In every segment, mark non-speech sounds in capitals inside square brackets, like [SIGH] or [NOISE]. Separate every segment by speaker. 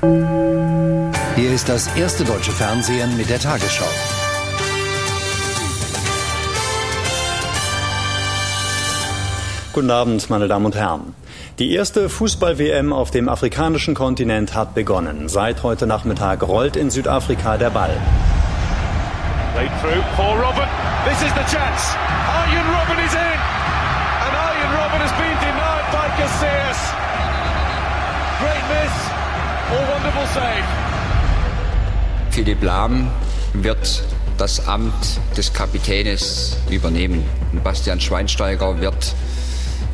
Speaker 1: Hier ist das erste deutsche Fernsehen mit der Tagesschau.
Speaker 2: Guten Abend, meine Damen und Herren. Die erste Fußball-WM auf dem afrikanischen Kontinent hat begonnen. Seit heute Nachmittag rollt in Südafrika der Ball.
Speaker 3: Played through for Robin. This is the chance. Arjen Robin is in. And Arjen Robin has been denied by Casillas.
Speaker 4: Philipp Lahm wird das Amt des Kapitänes übernehmen. Bastian Schweinsteiger wird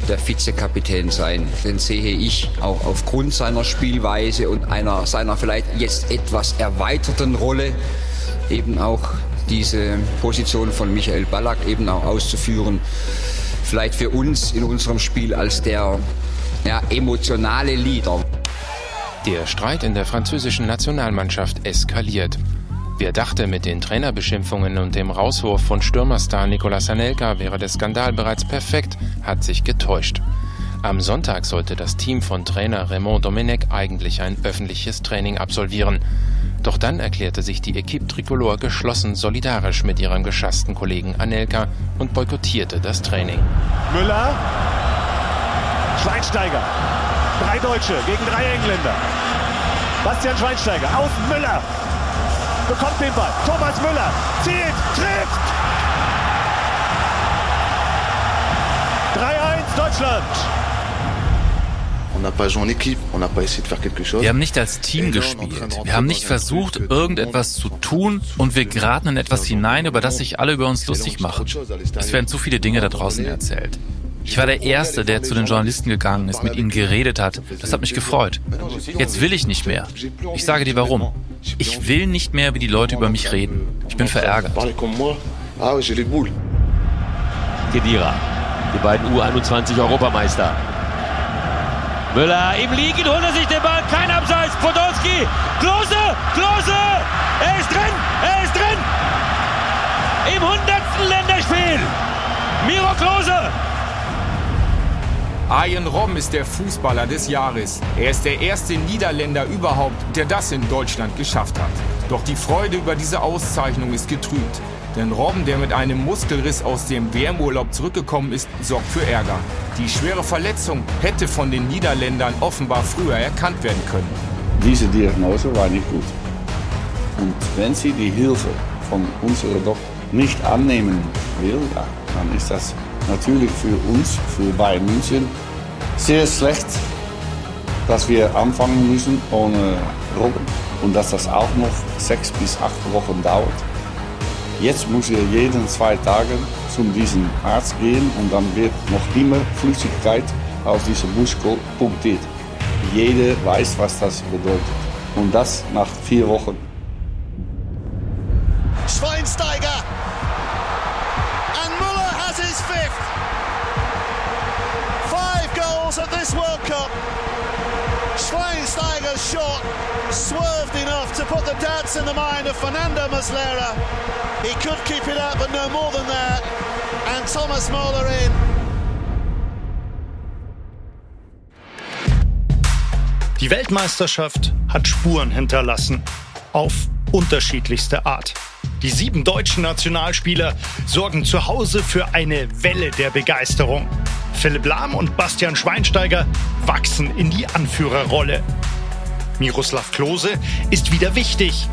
Speaker 4: der Vizekapitän sein. Den sehe ich auch aufgrund seiner Spielweise und einer seiner vielleicht jetzt etwas erweiterten Rolle eben auch diese Position von Michael Ballack eben auch auszuführen. Vielleicht für uns in unserem Spiel als der ja, emotionale Leader.
Speaker 5: Der Streit in der französischen Nationalmannschaft eskaliert. Wer dachte, mit den Trainerbeschimpfungen und dem Rauswurf von Stürmerstar Nicolas Anelka wäre der Skandal bereits perfekt, hat sich getäuscht. Am Sonntag sollte das Team von Trainer Raymond Domenech eigentlich ein öffentliches Training absolvieren. Doch dann erklärte sich die Equipe Tricolore geschlossen solidarisch mit ihrem geschassten Kollegen Anelka und boykottierte das Training.
Speaker 3: Müller, Schweinsteiger, drei Deutsche gegen drei Engländer. Bastian Schweinsteiger, außen Müller, bekommt den Ball. Thomas Müller zielt, trifft. 3-1 Deutschland.
Speaker 6: Wir haben nicht als Team gespielt. Wir haben nicht versucht, irgendetwas zu tun und wir geraten in etwas hinein, über das sich alle über uns lustig machen. Es werden zu viele Dinge da draußen erzählt. Ich war der Erste, der zu den Journalisten gegangen ist, mit ihnen geredet hat. Das hat mich gefreut. Jetzt will ich nicht mehr. Ich sage dir warum. Ich will nicht mehr, wie die Leute über mich reden. Ich bin verärgert.
Speaker 7: Kedira, die beiden U21-Europameister. Müller im Liegen, holt er sich den Ball, kein Abseits, Podolski, Klose, Klose, er ist drin, er ist drin! Im 100. Länderspiel, Miro Klose!
Speaker 8: Arjen Robben ist der Fußballer des Jahres. Er ist der erste Niederländer überhaupt, der das in Deutschland geschafft hat. Doch die Freude über diese Auszeichnung ist getrübt. Denn Robben, der mit einem Muskelriss aus dem WM-Urlaub zurückgekommen ist, sorgt für Ärger. Die schwere Verletzung hätte von den Niederländern offenbar früher erkannt werden können.
Speaker 9: Diese Diagnose war nicht gut. Und wenn sie die Hilfe von unserer Doktor nicht annehmen will, dann ist das natürlich für uns, für Bayern München, sehr schlecht, dass wir anfangen müssen ohne Robben und dass das auch noch sechs bis acht Wochen dauert. Jetzt muss er jeden zwei Tage zu diesem Arzt gehen und dann wird noch immer Flüssigkeit aus diesem Muskel punktiert. Jeder weiß, was das bedeutet. Und das nach vier Wochen.
Speaker 10: Schweinsteiger! Goals at this World Cup. Schweinsteiger's shot swerved enough to put the doubts in the mind of Fernando Muslera. He could keep it up, but no more than that. And Thomas Muller in.
Speaker 11: Die Weltmeisterschaft hat Spuren hinterlassen. Auf unterschiedlichste Art. Die sieben deutschen Nationalspieler sorgen zu Hause für eine Welle der Begeisterung. Philipp Lahm und Bastian Schweinsteiger wachsen in die Anführerrolle. Miroslav Klose ist wieder wichtig.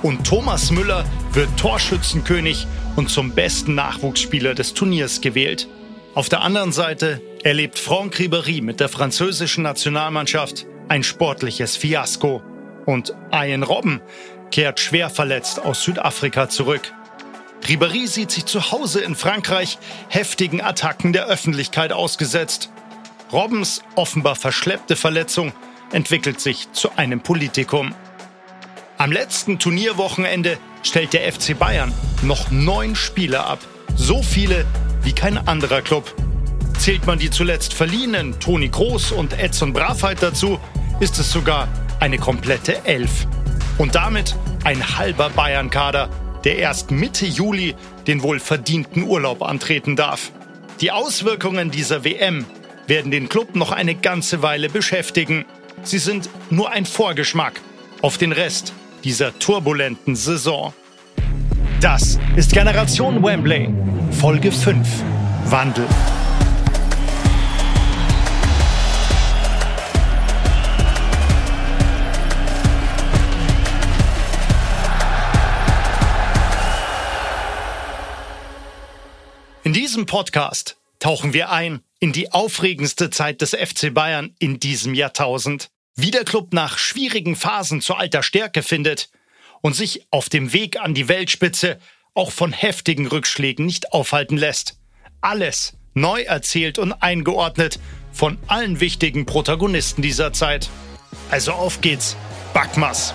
Speaker 11: Und Thomas Müller wird Torschützenkönig und zum besten Nachwuchsspieler des Turniers gewählt. Auf der anderen Seite erlebt Franck Ribéry mit der französischen Nationalmannschaft ein sportliches Fiasko. Und Ian Robben kehrt schwer verletzt aus Südafrika zurück. Ribéry sieht sich zu Hause in Frankreich heftigen Attacken der Öffentlichkeit ausgesetzt. Robbens offenbar verschleppte Verletzung entwickelt sich zu einem Politikum. Am letzten Turnierwochenende stellt der FC Bayern noch neun Spieler ab. So viele wie kein anderer Club. Zählt man die zuletzt verliehenen Toni Groß und Edson Bravheit dazu, ist es sogar eine komplette Elf. Und damit ein halber Bayern-Kader, der erst Mitte Juli den wohl verdienten Urlaub antreten darf. Die Auswirkungen dieser WM werden den Club noch eine ganze Weile beschäftigen. Sie sind nur ein Vorgeschmack auf den Rest dieser turbulenten Saison. Das ist Generation Wembley, Folge 5, Wandel. In diesem Podcast tauchen wir ein in die aufregendste Zeit des FC Bayern in diesem Jahrtausend. Wie der Club nach schwierigen Phasen zu alter Stärke findet und sich auf dem Weg an die Weltspitze auch von heftigen Rückschlägen nicht aufhalten lässt. Alles neu erzählt und eingeordnet von allen wichtigen Protagonisten dieser Zeit. Also auf geht's, Backmas!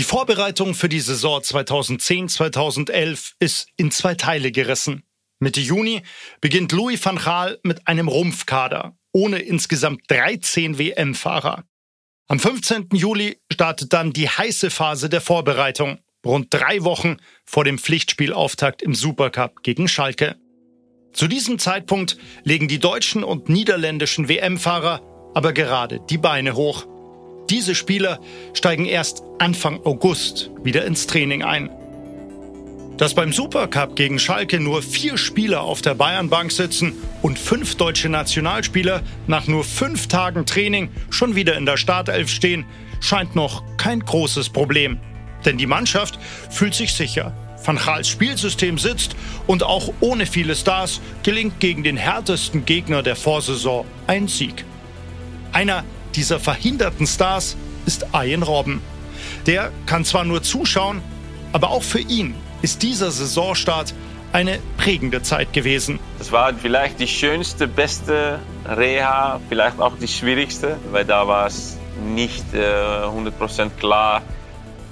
Speaker 11: Die Vorbereitung für die Saison 2010-2011 ist in zwei Teile gerissen. Mitte Juni beginnt Louis van Gaal mit einem Rumpfkader ohne insgesamt 13 WM-Fahrer. Am 15. Juli startet dann die heiße Phase der Vorbereitung, rund drei Wochen vor dem Pflichtspielauftakt im Supercup gegen Schalke. Zu diesem Zeitpunkt legen die deutschen und niederländischen WM-Fahrer aber gerade die Beine hoch. Diese Spieler steigen erst Anfang August wieder ins Training ein. Dass beim Supercup gegen Schalke nur vier Spieler auf der Bayernbank sitzen und fünf deutsche Nationalspieler nach nur fünf Tagen Training schon wieder in der Startelf stehen, scheint noch kein großes Problem. Denn die Mannschaft fühlt sich sicher. Van Gaals Spielsystem sitzt und auch ohne viele Stars gelingt gegen den härtesten Gegner der Vorsaison ein Sieg. Einer dieser verhinderten Stars ist Ian Robben. Der kann zwar nur zuschauen, aber auch für ihn ist dieser Saisonstart eine prägende Zeit gewesen.
Speaker 12: Das war vielleicht die schönste, beste Reha, vielleicht auch die schwierigste, weil da war es nicht äh, 100% klar,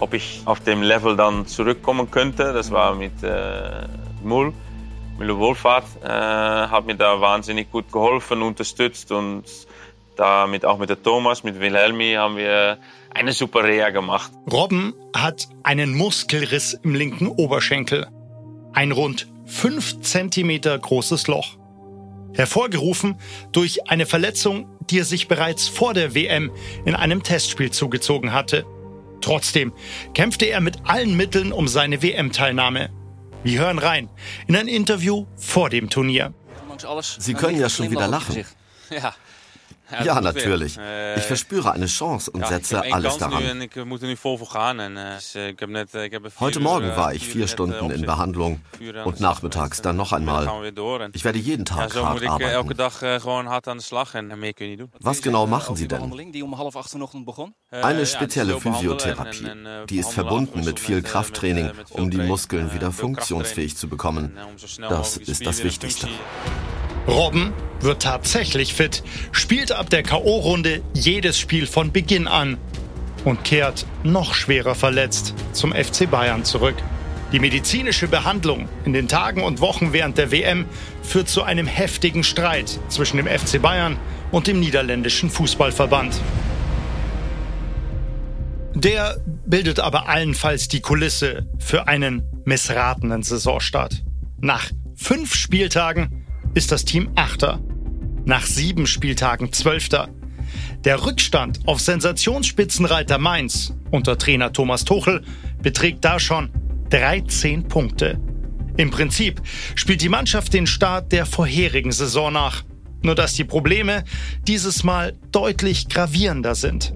Speaker 12: ob ich auf dem Level dann zurückkommen könnte. Das war mit äh, Mull. Müller Wohlfahrt äh, hat mir da wahnsinnig gut geholfen, unterstützt und damit auch mit der Thomas, mit Wilhelmi haben wir eine super Reha gemacht.
Speaker 11: Robben hat einen Muskelriss im linken Oberschenkel. Ein rund 5 cm großes Loch. Hervorgerufen durch eine Verletzung, die er sich bereits vor der WM in einem Testspiel zugezogen hatte. Trotzdem kämpfte er mit allen Mitteln um seine WM-Teilnahme. Wir hören rein in ein Interview vor dem Turnier.
Speaker 13: Sie können ja schon wieder lachen. Ja, ja, natürlich. Ich verspüre eine Chance und setze alles daran. Heute Morgen war ich vier Stunden in Behandlung und nachmittags dann noch einmal. Ich werde jeden Tag hart arbeiten. Was genau machen Sie denn? Eine spezielle Physiotherapie. Die ist verbunden mit viel Krafttraining, um die Muskeln wieder funktionsfähig zu bekommen. Das ist das Wichtigste.
Speaker 11: Robben wird tatsächlich fit, spielt ab der KO-Runde jedes Spiel von Beginn an und kehrt noch schwerer verletzt zum FC Bayern zurück. Die medizinische Behandlung in den Tagen und Wochen während der WM führt zu einem heftigen Streit zwischen dem FC Bayern und dem niederländischen Fußballverband. Der bildet aber allenfalls die Kulisse für einen missratenen Saisonstart. Nach fünf Spieltagen ist das Team Achter. Nach sieben Spieltagen Zwölfter. Der Rückstand auf Sensationsspitzenreiter Mainz unter Trainer Thomas Tuchel beträgt da schon 13 Punkte. Im Prinzip spielt die Mannschaft den Start der vorherigen Saison nach. Nur dass die Probleme dieses Mal deutlich gravierender sind.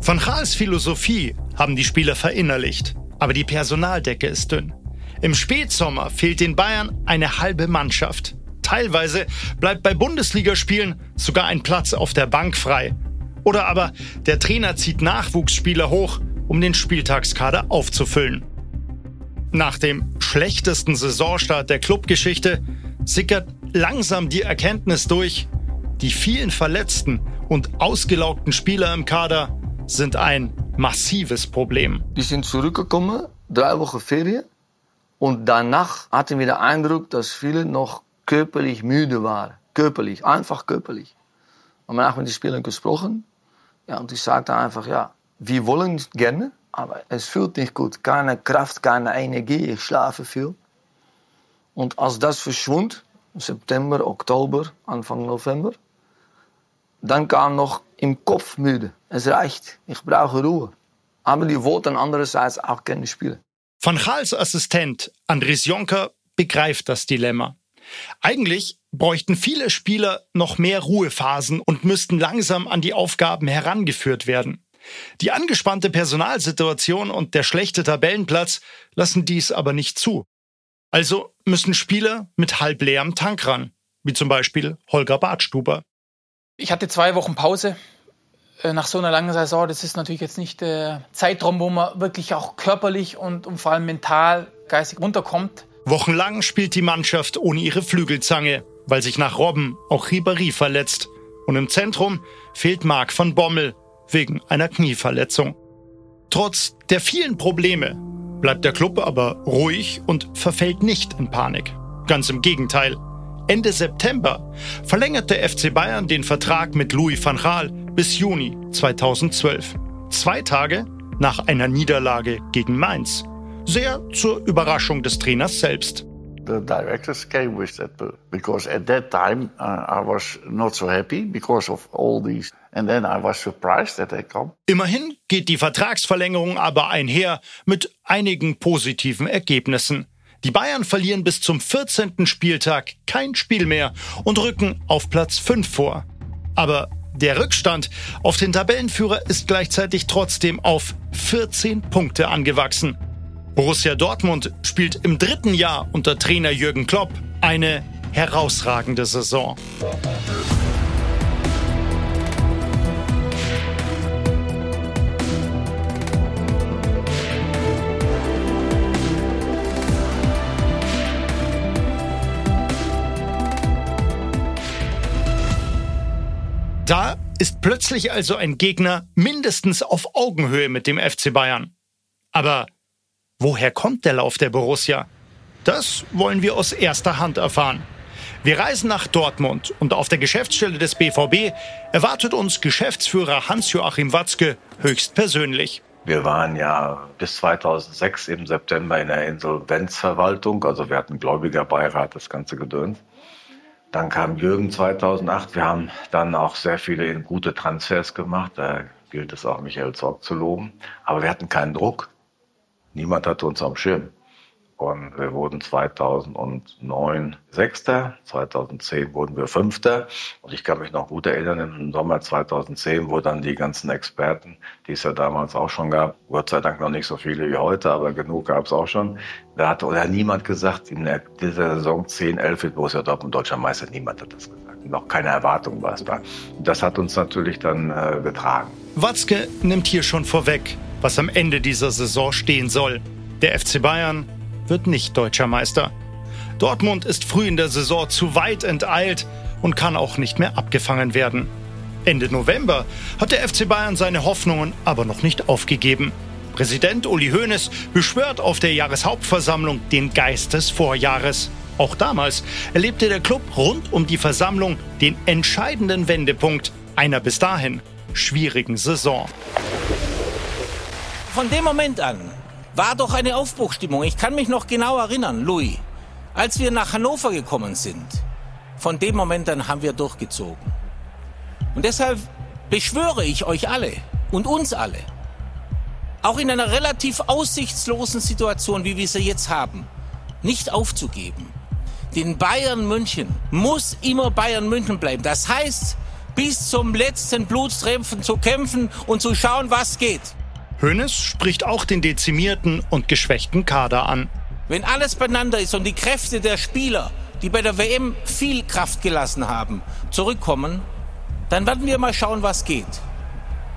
Speaker 11: Von Gaals Philosophie haben die Spieler verinnerlicht, aber die Personaldecke ist dünn. Im Spätsommer fehlt den Bayern eine halbe Mannschaft. Teilweise bleibt bei Bundesligaspielen sogar ein Platz auf der Bank frei. Oder aber der Trainer zieht Nachwuchsspieler hoch, um den Spieltagskader aufzufüllen. Nach dem schlechtesten Saisonstart der Clubgeschichte sickert langsam die Erkenntnis durch, die vielen verletzten und ausgelaugten Spieler im Kader sind ein massives Problem.
Speaker 14: Die sind zurückgekommen, drei Wochen Ferien. Und danach hatten wir den Eindruck, dass viele noch körperlich müde war. Körperlich, einfach körperlich. Und man hat mit den Spielern gesprochen. Ja, und die sagten einfach, ja, wir wollen gerne, aber es fühlt nicht gut. Keine Kraft, keine Energie, ich schlafe viel. Und als das verschwand, September, Oktober, Anfang November, dann kam noch im Kopf müde. Es reicht, ich brauche Ruhe. Aber die wollten andererseits auch gerne spielen.
Speaker 11: Van Gaals Assistent Andries Jonker begreift das Dilemma. Eigentlich bräuchten viele Spieler noch mehr Ruhephasen und müssten langsam an die Aufgaben herangeführt werden. Die angespannte Personalsituation und der schlechte Tabellenplatz lassen dies aber nicht zu. Also müssen Spieler mit halb leerem Tank ran, wie zum Beispiel Holger Bartstuber.
Speaker 7: Ich hatte zwei Wochen Pause äh, nach so einer langen Saison. Das ist natürlich jetzt nicht der Zeitraum, wo man wirklich auch körperlich und, und vor allem mental, geistig runterkommt.
Speaker 11: Wochenlang spielt die Mannschaft ohne ihre Flügelzange, weil sich nach Robben auch Ribéry verletzt. Und im Zentrum fehlt Marc von Bommel wegen einer Knieverletzung. Trotz der vielen Probleme bleibt der Club aber ruhig und verfällt nicht in Panik. Ganz im Gegenteil. Ende September verlängerte FC Bayern den Vertrag mit Louis van Gaal bis Juni 2012. Zwei Tage nach einer Niederlage gegen Mainz. Sehr zur Überraschung des Trainers selbst.
Speaker 9: The directors came with that because at that time uh, I was not so happy because of all these and then I was surprised that they come.
Speaker 11: Immerhin geht die Vertragsverlängerung aber einher mit einigen positiven Ergebnissen. Die Bayern verlieren bis zum 14. Spieltag kein Spiel mehr und rücken auf Platz 5 vor. Aber der Rückstand auf den Tabellenführer ist gleichzeitig trotzdem auf 14 Punkte angewachsen. Borussia Dortmund spielt im dritten Jahr unter Trainer Jürgen Klopp eine herausragende Saison. Da ist plötzlich also ein Gegner mindestens auf Augenhöhe mit dem FC Bayern. Aber Woher kommt der Lauf der Borussia? Das wollen wir aus erster Hand erfahren. Wir reisen nach Dortmund und auf der Geschäftsstelle des BVB erwartet uns Geschäftsführer Hans-Joachim Watzke höchstpersönlich.
Speaker 15: Wir waren ja bis 2006 im September in der Insolvenzverwaltung, also wir hatten Gläubigerbeirat, das ganze Gedöns. Dann kam Jürgen 2008. Wir haben dann auch sehr viele gute Transfers gemacht. Da gilt es auch Michael Zorg zu loben. Aber wir hatten keinen Druck. Niemand hatte uns am Schirm. Und wir wurden 2009 Sechster, 2010 wurden wir Fünfter. Und ich kann mich noch gut erinnern, im Sommer 2010, wo dann die ganzen Experten, die es ja damals auch schon gab, Gott sei Dank noch nicht so viele wie heute, aber genug gab es auch schon, da hat oder niemand gesagt, in dieser Saison 10, 11 wird Borussia Dortmund deutscher Meister. Niemand hat das gesagt. Noch keine Erwartung war es da. Das hat uns natürlich dann äh, getragen.
Speaker 11: Watzke nimmt hier schon vorweg was am Ende dieser Saison stehen soll. Der FC Bayern wird nicht deutscher Meister. Dortmund ist früh in der Saison zu weit enteilt und kann auch nicht mehr abgefangen werden. Ende November hat der FC Bayern seine Hoffnungen aber noch nicht aufgegeben. Präsident Uli Hoeneß beschwört auf der Jahreshauptversammlung den Geist des Vorjahres. Auch damals erlebte der Club rund um die Versammlung den entscheidenden Wendepunkt einer bis dahin schwierigen Saison
Speaker 16: von dem Moment an war doch eine Aufbruchstimmung. Ich kann mich noch genau erinnern, Louis, als wir nach Hannover gekommen sind. Von dem Moment an haben wir durchgezogen. Und deshalb beschwöre ich euch alle und uns alle, auch in einer relativ aussichtslosen Situation, wie wir sie jetzt haben, nicht aufzugeben. Den Bayern München muss immer Bayern München bleiben. Das heißt, bis zum letzten Blutsträmpfen zu kämpfen und zu schauen, was geht.
Speaker 11: Hoeneß spricht auch den dezimierten und geschwächten Kader an.
Speaker 16: Wenn alles beieinander ist und die Kräfte der Spieler, die bei der WM viel Kraft gelassen haben, zurückkommen, dann werden wir mal schauen, was geht.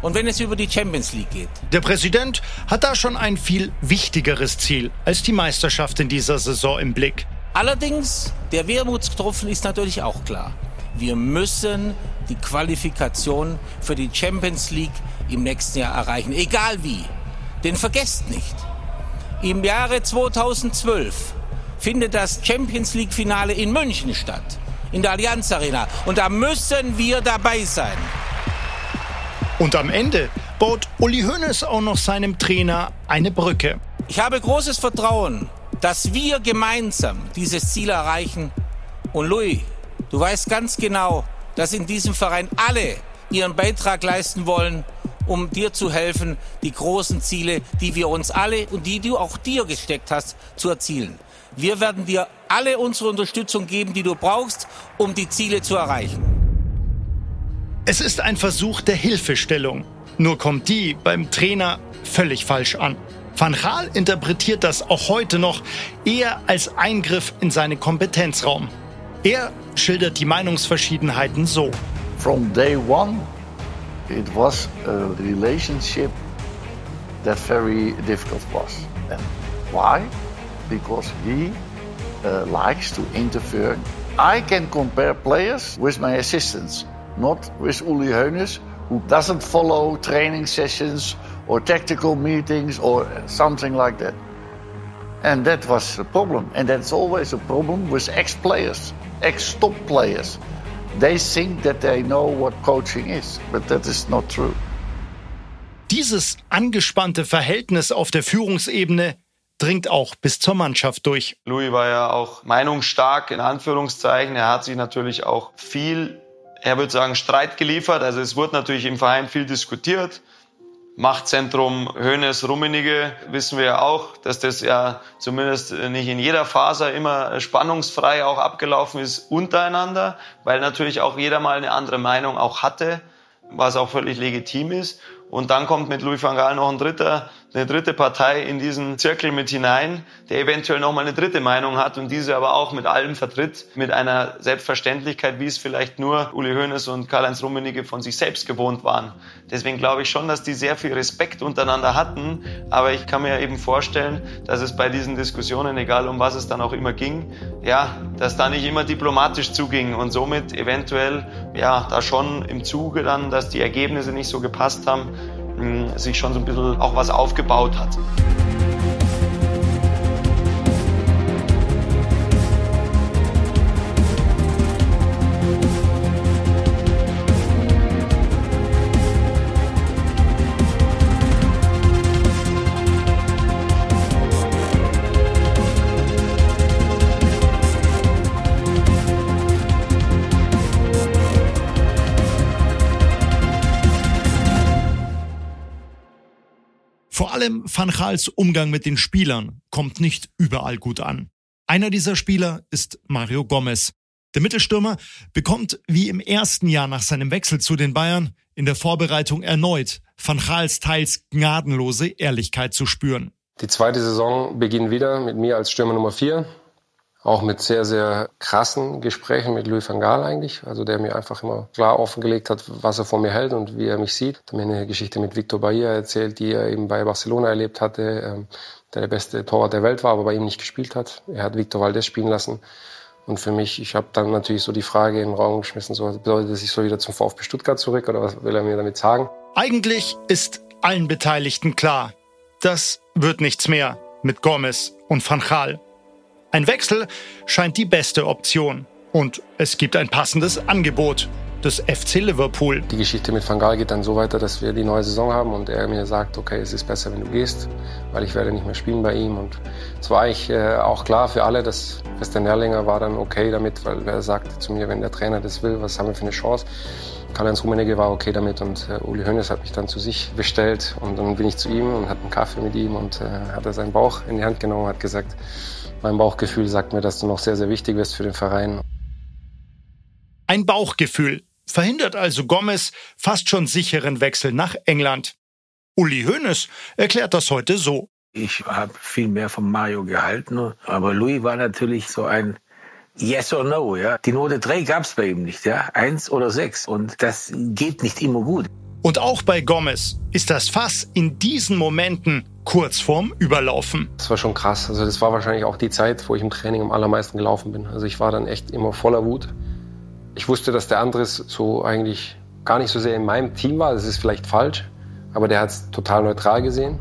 Speaker 16: Und wenn es über die Champions League geht.
Speaker 11: Der Präsident hat da schon ein viel wichtigeres Ziel als die Meisterschaft in dieser Saison im Blick.
Speaker 16: Allerdings, der Wermutstropfen ist natürlich auch klar. Wir müssen die Qualifikation für die Champions League im nächsten Jahr erreichen, egal wie. Denn vergesst nicht, im Jahre 2012 findet das Champions League Finale in München statt, in der Allianz Arena. Und da müssen wir dabei sein.
Speaker 11: Und am Ende baut Uli Hoeneß auch noch seinem Trainer eine Brücke.
Speaker 17: Ich habe großes Vertrauen, dass wir gemeinsam dieses Ziel erreichen. Und Louis, du weißt ganz genau, dass in diesem Verein alle ihren Beitrag leisten wollen, um dir zu helfen, die großen Ziele, die wir uns alle und die du auch dir gesteckt hast, zu erzielen. Wir werden dir alle unsere Unterstützung geben, die du brauchst, um die Ziele zu erreichen.
Speaker 11: Es ist ein Versuch der Hilfestellung. Nur kommt die beim Trainer völlig falsch an. Van Gaal interpretiert das auch heute noch eher als Eingriff in seinen Kompetenzraum. Er schildert die Meinungsverschiedenheiten so.
Speaker 14: From day one, it was a relationship that very difficult was. And why? Because he uh, likes to interfere. I can compare players with my assistants, not with Uli Hoeneß, who doesn't follow training sessions or tactical meetings or something like that. And that was a problem. And that's always a problem with ex players, ex top players. They think that they know what coaching is, but that is not true.
Speaker 11: Dieses angespannte Verhältnis auf der Führungsebene dringt auch bis zur Mannschaft durch.
Speaker 18: Louis war ja auch meinungsstark in Anführungszeichen. Er hat sich natürlich auch viel, er würde sagen, Streit geliefert. Also es wurde natürlich im Verein viel diskutiert. Machtzentrum Hönes Rummenige wissen wir ja auch, dass das ja zumindest nicht in jeder Phase immer spannungsfrei auch abgelaufen ist untereinander, weil natürlich auch jeder mal eine andere Meinung auch hatte, was auch völlig legitim ist. Und dann kommt mit Louis van Gaal noch ein dritter, eine dritte Partei in diesen Zirkel mit hinein, der eventuell noch mal eine dritte Meinung hat und diese aber auch mit allem vertritt, mit einer Selbstverständlichkeit, wie es vielleicht nur Uli Hoeneß und Karl-Heinz Rummenigge von sich selbst gewohnt waren. Deswegen glaube ich schon, dass die sehr viel Respekt untereinander hatten, aber ich kann mir eben vorstellen, dass es bei diesen Diskussionen, egal um was es dann auch immer ging, ja, dass da nicht immer diplomatisch zuging und somit eventuell, ja, da schon im Zuge dann, dass die Ergebnisse nicht so gepasst haben, sich schon so ein bisschen auch was aufgebaut hat.
Speaker 11: Allem Van Gaals Umgang mit den Spielern kommt nicht überall gut an. Einer dieser Spieler ist Mario Gomez. Der Mittelstürmer bekommt wie im ersten Jahr nach seinem Wechsel zu den Bayern in der Vorbereitung erneut Van Gaals teils gnadenlose Ehrlichkeit zu spüren.
Speaker 19: Die zweite Saison beginnt wieder mit mir als Stürmer Nummer vier auch mit sehr, sehr krassen Gesprächen mit Louis van Gaal eigentlich, also der mir einfach immer klar offengelegt hat, was er von mir hält und wie er mich sieht. Hat mir eine Geschichte mit Victor Bahia erzählt, die er eben bei Barcelona erlebt hatte, ähm, der der beste Torwart der Welt war, aber bei ihm nicht gespielt hat. Er hat Victor Valdez spielen lassen. Und für mich, ich habe dann natürlich so die Frage in den Raum geschmissen, so bedeutet das, ich soll wieder zum VfB Stuttgart zurück oder was will er mir damit sagen?
Speaker 11: Eigentlich ist allen Beteiligten klar, das wird nichts mehr mit Gomez und Van Gaal. Ein Wechsel scheint die beste Option. Und es gibt ein passendes Angebot des FC Liverpool.
Speaker 19: Die Geschichte mit Van Gaal geht dann so weiter, dass wir die neue Saison haben und er mir sagt, okay, es ist besser, wenn du gehst, weil ich werde nicht mehr spielen bei ihm. Und es war eigentlich äh, auch klar für alle, dass Christian Erlinger war dann okay damit, weil er sagte zu mir, wenn der Trainer das will, was haben wir für eine Chance? Karl-Heinz Rummenigge war okay damit und äh, Uli Hoeneß hat mich dann zu sich bestellt und dann bin ich zu ihm und hatte einen Kaffee mit ihm und äh, hat er seinen Bauch in die Hand genommen und hat gesagt, mein Bauchgefühl sagt mir, dass du noch sehr, sehr wichtig bist für den Verein.
Speaker 11: Ein Bauchgefühl verhindert also Gomez fast schon sicheren Wechsel nach England. Uli Hoeneß erklärt das heute so.
Speaker 16: Ich habe viel mehr von Mario gehalten, aber Louis war natürlich so ein Yes or No, ja. Die Note 3 gab es bei ihm nicht, ja. Eins oder sechs. Und das geht nicht immer gut.
Speaker 11: Und auch bei Gomez ist das Fass in diesen Momenten kurz vorm Überlaufen.
Speaker 19: Das war schon krass. Also das war wahrscheinlich auch die Zeit, wo ich im Training am allermeisten gelaufen bin. Also ich war dann echt immer voller Wut. Ich wusste, dass der Andres so eigentlich gar nicht so sehr in meinem Team war. Das ist vielleicht falsch, aber der hat es total neutral gesehen.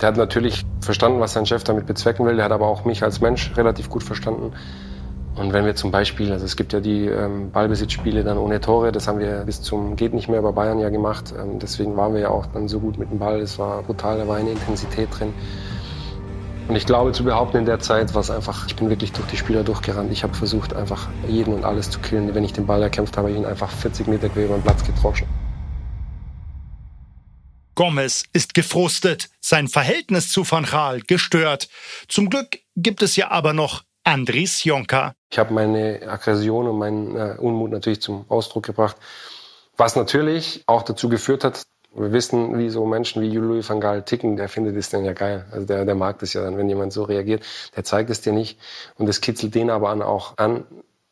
Speaker 19: Der hat natürlich verstanden, was sein Chef damit bezwecken will. Der hat aber auch mich als Mensch relativ gut verstanden. Und wenn wir zum Beispiel, also es gibt ja die ähm, Ballbesitzspiele dann ohne Tore, das haben wir bis zum geht nicht mehr bei Bayern ja gemacht. Ähm, deswegen waren wir ja auch dann so gut mit dem Ball. Es war brutal, da war eine Intensität drin. Und ich glaube zu behaupten, in der Zeit war es einfach, ich bin wirklich durch die Spieler durchgerannt. Ich habe versucht, einfach jeden und alles zu killen. Wenn ich den Ball erkämpft habe, ihn einfach 40 Meter quer über den Platz getroschen.
Speaker 11: Gomez ist gefrustet, sein Verhältnis zu Van Gaal gestört. Zum Glück gibt es ja aber noch Andris Jonka.
Speaker 19: Ich habe meine Aggression und meinen äh, Unmut natürlich zum Ausdruck gebracht, was natürlich auch dazu geführt hat, wir wissen, wie so Menschen wie Louis van Gaal ticken, der findet es dann ja geil. Also der, der mag das ja dann, wenn jemand so reagiert. Der zeigt es dir nicht und das kitzelt den aber an, auch an.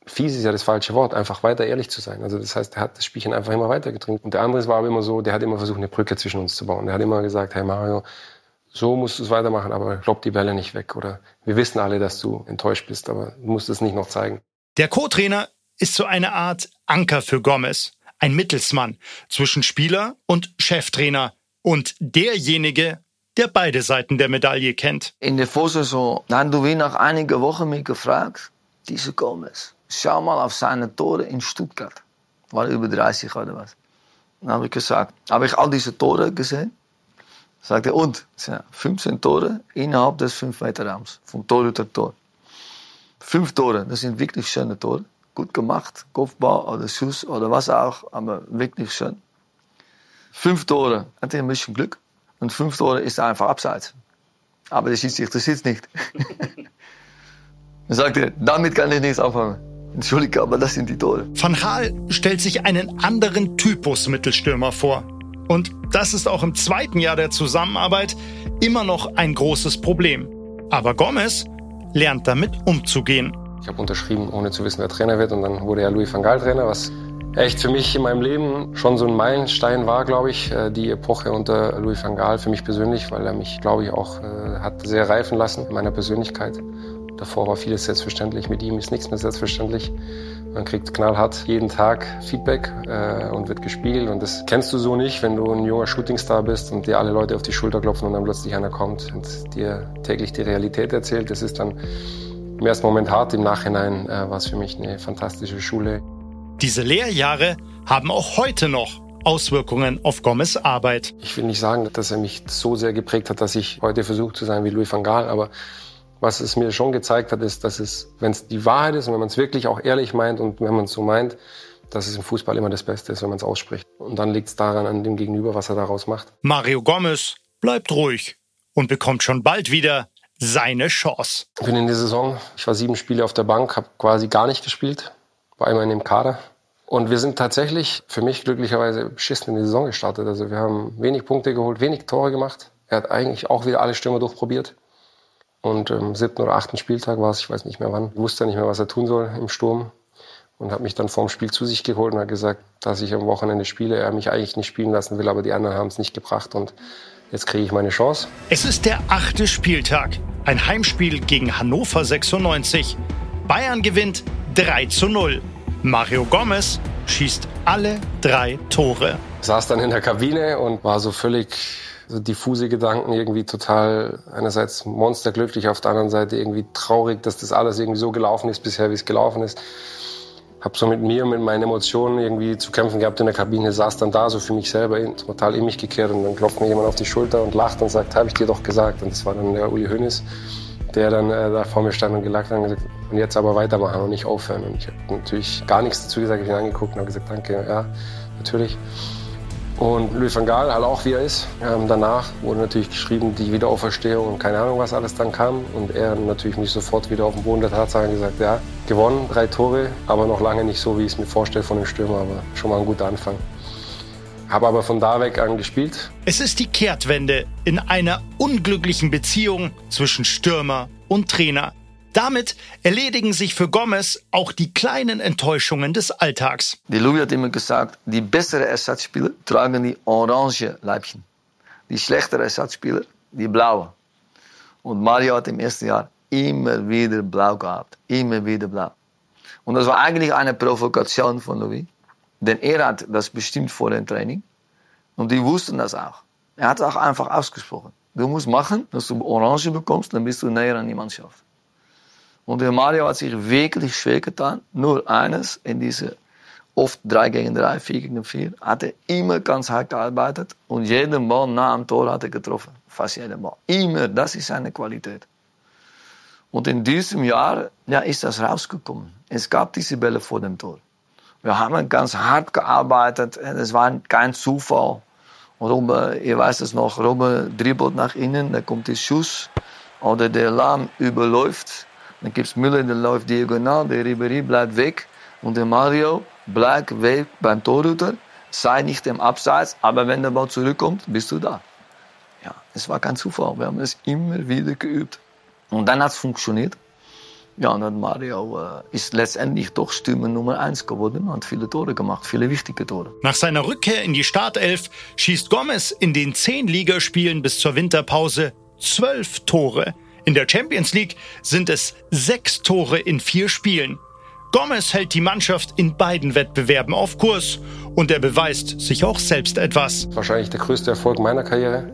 Speaker 19: Fies ist ja das falsche Wort, einfach weiter ehrlich zu sein. Also das heißt, er hat das Spielchen einfach immer weiter getrinkt. Und der andere war aber immer so, der hat immer versucht, eine Brücke zwischen uns zu bauen. Der hat immer gesagt, hey Mario, so musst du es weitermachen, aber klopp die Bälle nicht weg. Oder wir wissen alle, dass du enttäuscht bist, aber du musst es nicht noch zeigen.
Speaker 11: Der Co-Trainer ist so eine Art Anker für Gomez ein Mittelsmann zwischen Spieler und Cheftrainer und derjenige, der beide Seiten der Medaille kennt.
Speaker 14: In der Vorsaison haben wir nach einigen Wochen mich gefragt, diese Gomez, schau mal auf seine Tore in Stuttgart. War über 30 oder was. Dann habe ich gesagt, habe ich all diese Tore gesehen? Sagte und? 15 Tore innerhalb des 5-Meter-Raums, von Tor zu Tor. Fünf Tore, das sind wirklich schöne Tore gut gemacht, Kopfball oder Schuss oder was auch, aber wirklich schön. Fünf Tore, hatte ein bisschen Glück. Und fünf Tore ist einfach abseits. Aber der Schiedsrichter sitzt nicht. Dann [LAUGHS] sagt er, damit kann ich nichts auffangen. Entschuldige, aber das sind die Tore.
Speaker 11: Van Gaal stellt sich einen anderen Typus Mittelstürmer vor. Und das ist auch im zweiten Jahr der Zusammenarbeit immer noch ein großes Problem. Aber Gomez lernt damit umzugehen.
Speaker 19: Ich habe unterschrieben, ohne zu wissen, wer Trainer wird. Und dann wurde ja Louis van Gaal Trainer, was echt für mich in meinem Leben schon so ein Meilenstein war, glaube ich, äh, die Epoche unter Louis van Gaal für mich persönlich, weil er mich, glaube ich, auch äh, hat sehr reifen lassen in meiner Persönlichkeit. Davor war vieles selbstverständlich, mit ihm ist nichts mehr selbstverständlich. Man kriegt knallhart jeden Tag Feedback äh, und wird gespiegelt und das kennst du so nicht, wenn du ein junger Shootingstar bist und dir alle Leute auf die Schulter klopfen und dann plötzlich einer kommt und dir täglich die Realität erzählt. Das ist dann im ersten Moment hart, im Nachhinein äh, war es für mich eine fantastische Schule.
Speaker 11: Diese Lehrjahre haben auch heute noch Auswirkungen auf Gomez Arbeit.
Speaker 19: Ich will nicht sagen, dass er mich so sehr geprägt hat, dass ich heute versuche zu sein wie Louis van Gaal, aber was es mir schon gezeigt hat, ist, dass es, wenn es die Wahrheit ist und wenn man es wirklich auch ehrlich meint und wenn man es so meint, dass es im Fußball immer das Beste ist, wenn man es ausspricht. Und dann liegt es daran an dem Gegenüber, was er daraus macht.
Speaker 11: Mario Gomez bleibt ruhig und bekommt schon bald wieder seine Chance.
Speaker 19: Ich bin in der Saison, ich war sieben Spiele auf der Bank, habe quasi gar nicht gespielt, war immer in dem Kader. Und wir sind tatsächlich für mich glücklicherweise beschissen in die Saison gestartet. Also wir haben wenig Punkte geholt, wenig Tore gemacht. Er hat eigentlich auch wieder alle Stürmer durchprobiert. Und am siebten oder achten Spieltag war es, ich weiß nicht mehr wann, ich wusste nicht mehr, was er tun soll im Sturm. Und hat mich dann vorm Spiel zu sich geholt und hat gesagt, dass ich am Wochenende spiele, er mich eigentlich nicht spielen lassen will, aber die anderen haben es nicht gebracht. Und Jetzt kriege ich meine Chance.
Speaker 11: Es ist der achte Spieltag. Ein Heimspiel gegen Hannover 96. Bayern gewinnt 3 zu 0. Mario Gomez schießt alle drei Tore.
Speaker 19: Ich saß dann in der Kabine und war so völlig so diffuse Gedanken, irgendwie total einerseits monsterglücklich, auf der anderen Seite irgendwie traurig, dass das alles irgendwie so gelaufen ist bisher, wie es gelaufen ist habe so mit mir, mit meinen Emotionen irgendwie zu kämpfen gehabt in der Kabine, saß dann da so für mich selber total in mich gekehrt und dann klopft mir jemand auf die Schulter und lacht und sagt, habe ich dir doch gesagt. Und das war dann der Uli Hoeneß, der dann äh, da vor mir stand und gelacht hat und gesagt, und jetzt aber weitermachen und nicht aufhören. Und ich habe natürlich gar nichts dazu gesagt, ich habe ihn angeguckt und habe gesagt, danke, ja, natürlich. Und Louis van Gaal, halt auch wie er ist. Ähm, danach wurde natürlich geschrieben, die Wiederauferstehung und keine Ahnung, was alles dann kam. Und er natürlich mich sofort wieder auf den Boden der Tatsachen gesagt, ja, gewonnen, drei Tore, aber noch lange nicht so, wie ich es mir vorstelle von dem Stürmer, aber schon mal ein guter Anfang. Habe aber von da weg an gespielt.
Speaker 11: Es ist die Kehrtwende in einer unglücklichen Beziehung zwischen Stürmer und Trainer. Damit erledigen sich für Gomez auch die kleinen Enttäuschungen des Alltags.
Speaker 14: Die Louis hat immer gesagt, die besseren Ersatzspieler tragen die orange Leibchen. Die schlechteren Ersatzspieler, die blaue. Und Mario hat im ersten Jahr immer wieder blau gehabt. Immer wieder blau. Und das war eigentlich eine Provokation von Louis. Denn er hat das bestimmt vor dem Training. Und die wussten das auch. Er hat auch einfach ausgesprochen. Du musst machen, dass du Orange bekommst, dann bist du näher an die Mannschaft. Und der Mario hat sich wirklich schwer getan. Nur eines, in diese oft 3 gegen 3, 4 gegen 4, hat er immer ganz hart gearbeitet und jeden Ball nach dem Tor hat er getroffen. Fast jeden Ball. Immer, das ist seine Qualität. Und in diesem Jahr ja, ist das rausgekommen. Es gab diese Bälle vor dem Tor. Wir haben ganz hart gearbeitet. Es war kein Zufall. Robbe, ihr weiß es noch, Robbe dribbelt nach innen, da kommt der Schuss. Oder der Lahm überläuft. Dann gibt es Müller, der läuft diagonal, der Ribéry bleibt weg. Und der Mario bleibt weg beim Torhüter. Sei nicht im Abseits, aber wenn der Ball zurückkommt, bist du da. Ja, es war kein Zufall. Wir haben es immer wieder geübt. Und dann hat es funktioniert. Ja, und dann Mario äh, ist letztendlich doch Stürmer Nummer eins geworden und viele Tore gemacht, viele wichtige Tore.
Speaker 11: Nach seiner Rückkehr in die Startelf schießt Gomez in den zehn Ligaspielen bis zur Winterpause zwölf Tore. In der Champions League sind es sechs Tore in vier Spielen. Gomez hält die Mannschaft in beiden Wettbewerben auf Kurs und er beweist sich auch selbst etwas.
Speaker 19: Wahrscheinlich der größte Erfolg meiner Karriere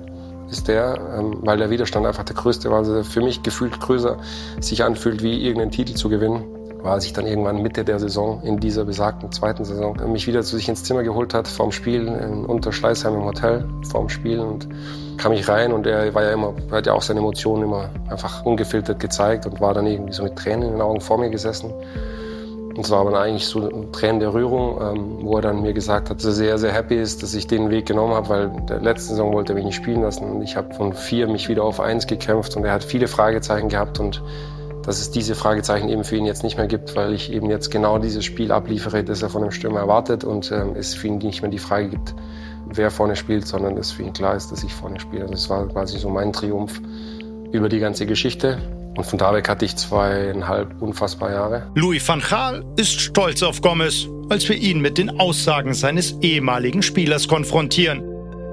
Speaker 19: ist der, ähm, weil der Widerstand einfach der größte war, also für mich gefühlt größer sich anfühlt, wie irgendeinen Titel zu gewinnen. War, als ich dann irgendwann Mitte der Saison, in dieser besagten zweiten Saison, mich wieder zu sich ins Zimmer geholt hat, vorm Spiel, in Unterschleißheim im Hotel, vorm Spiel und kam ich rein und er war ja immer, hat ja auch seine Emotionen immer einfach ungefiltert gezeigt und war dann irgendwie so mit Tränen in den Augen vor mir gesessen. Und es war aber eigentlich so Tränen der Rührung, ähm, wo er dann mir gesagt hat, dass er sehr, sehr happy ist, dass ich den Weg genommen habe, weil der letzte Saison wollte er mich nicht spielen lassen. Und ich habe von vier mich wieder auf eins gekämpft und er hat viele Fragezeichen gehabt und dass es diese Fragezeichen eben für ihn jetzt nicht mehr gibt, weil ich eben jetzt genau dieses Spiel abliefere, das er von dem Stürmer erwartet und ähm, es für ihn nicht mehr die Frage gibt, wer vorne spielt, sondern es für ihn klar ist, dass ich vorne spiele. Also das war quasi so mein Triumph über die ganze Geschichte. Und von da weg hatte ich zweieinhalb unfassbare Jahre.
Speaker 11: Louis van Gaal ist stolz auf Gomez, als wir ihn mit den Aussagen seines ehemaligen Spielers konfrontieren.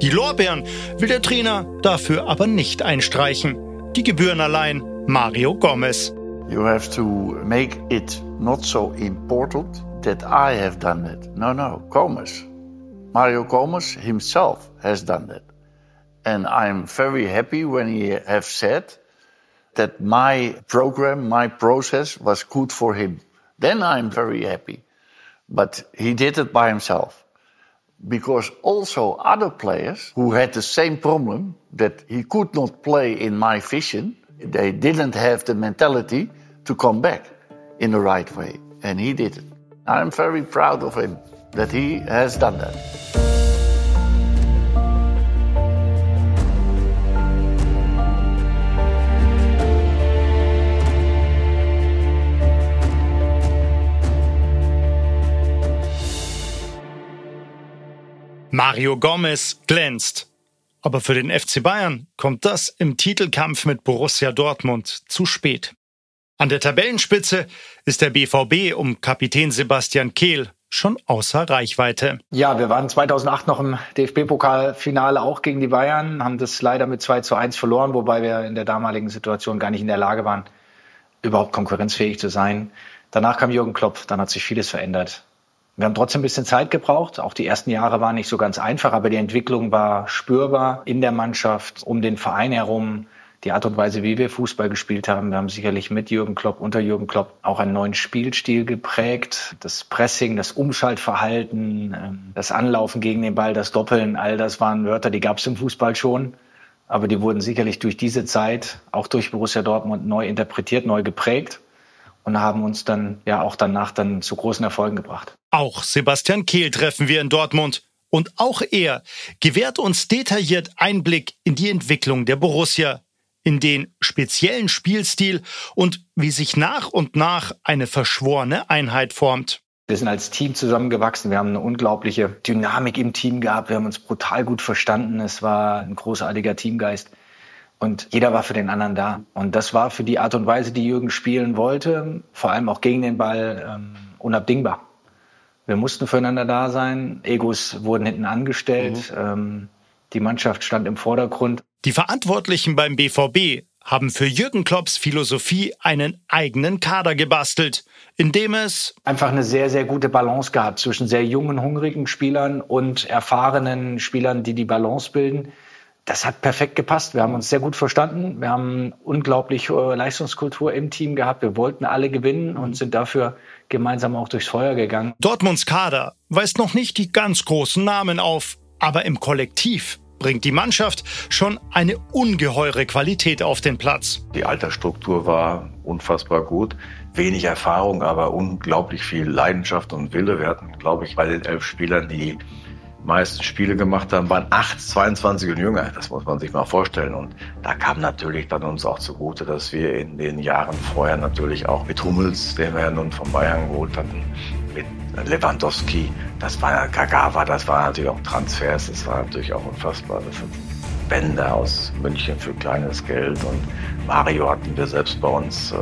Speaker 11: Die Lorbeeren will der Trainer dafür aber nicht einstreichen. Die gebühren allein Mario Gomez.
Speaker 9: You have to make it not so important that I have done it. No, no, Gomez. Mario Gomez himself has done that. And I'm very happy when he have said that my program, my process was good for him. Then I'm very happy. But he did it by himself. Because also other players who had the same problem that he could not play in my vision, they didn't have the mentality to come back in the right way. And he did it. I'm very proud of him that he has done that.
Speaker 11: Mario Gomez glänzt. Aber für den FC Bayern kommt das im Titelkampf mit Borussia Dortmund zu spät. An der Tabellenspitze ist der BVB um Kapitän Sebastian Kehl schon außer Reichweite.
Speaker 20: Ja, wir waren 2008 noch im DFB-Pokalfinale auch gegen die Bayern, haben das leider mit 2 zu 1 verloren, wobei wir in der damaligen Situation gar nicht in der Lage waren, überhaupt konkurrenzfähig zu sein. Danach kam Jürgen Klopp, dann hat sich vieles verändert. Wir haben trotzdem ein bisschen Zeit gebraucht. Auch die ersten Jahre waren nicht so ganz einfach, aber die Entwicklung war spürbar in der Mannschaft, um den Verein herum. Die Art und Weise, wie wir Fußball gespielt haben. Wir haben sicherlich mit Jürgen Klopp, unter Jürgen Klopp auch einen neuen Spielstil geprägt. Das Pressing, das Umschaltverhalten, ähm, das Anlaufen gegen den Ball, das Doppeln, all das waren Wörter, die gab es im Fußball schon. Aber die wurden sicherlich durch diese Zeit, auch durch Borussia Dortmund, neu interpretiert, neu geprägt und haben uns dann ja auch danach dann zu großen Erfolgen gebracht.
Speaker 11: Auch Sebastian Kehl treffen wir in Dortmund. Und auch er gewährt uns detailliert Einblick in die Entwicklung der Borussia, in den speziellen Spielstil und wie sich nach und nach eine verschworene Einheit formt.
Speaker 20: Wir sind als Team zusammengewachsen. Wir haben eine unglaubliche Dynamik im Team gehabt. Wir haben uns brutal gut verstanden. Es war ein großartiger Teamgeist. Und jeder war für den anderen da. Und das war für die Art und Weise, die Jürgen spielen wollte, vor allem auch gegen den Ball, ähm, unabdingbar. Wir mussten füreinander da sein. Egos wurden hinten angestellt. Mhm. Ähm, die Mannschaft stand im Vordergrund.
Speaker 11: Die Verantwortlichen beim BVB haben für Jürgen Klopps Philosophie einen eigenen Kader gebastelt, in dem es
Speaker 20: einfach eine sehr, sehr gute Balance gab zwischen sehr jungen, hungrigen Spielern und erfahrenen Spielern, die die Balance bilden das hat perfekt gepasst. Wir haben uns sehr gut verstanden. Wir haben unglaublich hohe Leistungskultur im Team gehabt. Wir wollten alle gewinnen und sind dafür gemeinsam auch durchs Feuer gegangen.
Speaker 11: Dortmunds Kader weist noch nicht die ganz großen Namen auf, aber im Kollektiv bringt die Mannschaft schon eine ungeheure Qualität auf den Platz.
Speaker 15: Die Altersstruktur war unfassbar gut. Wenig Erfahrung, aber unglaublich viel Leidenschaft und Wille. Wir hatten, glaube ich, bei den elf Spielern, die meisten Spiele gemacht haben, waren 8, 22 und jünger. Das muss man sich mal vorstellen. Und da kam natürlich dann uns auch zugute, dass wir in den Jahren vorher natürlich auch mit Hummels, den wir ja nun von Bayern geholt hatten, Lewandowski, das war Kagawa, das war natürlich auch Transfers, das war natürlich auch unfassbar. Das sind Bänder aus München für kleines Geld und Mario hatten wir selbst bei uns, äh,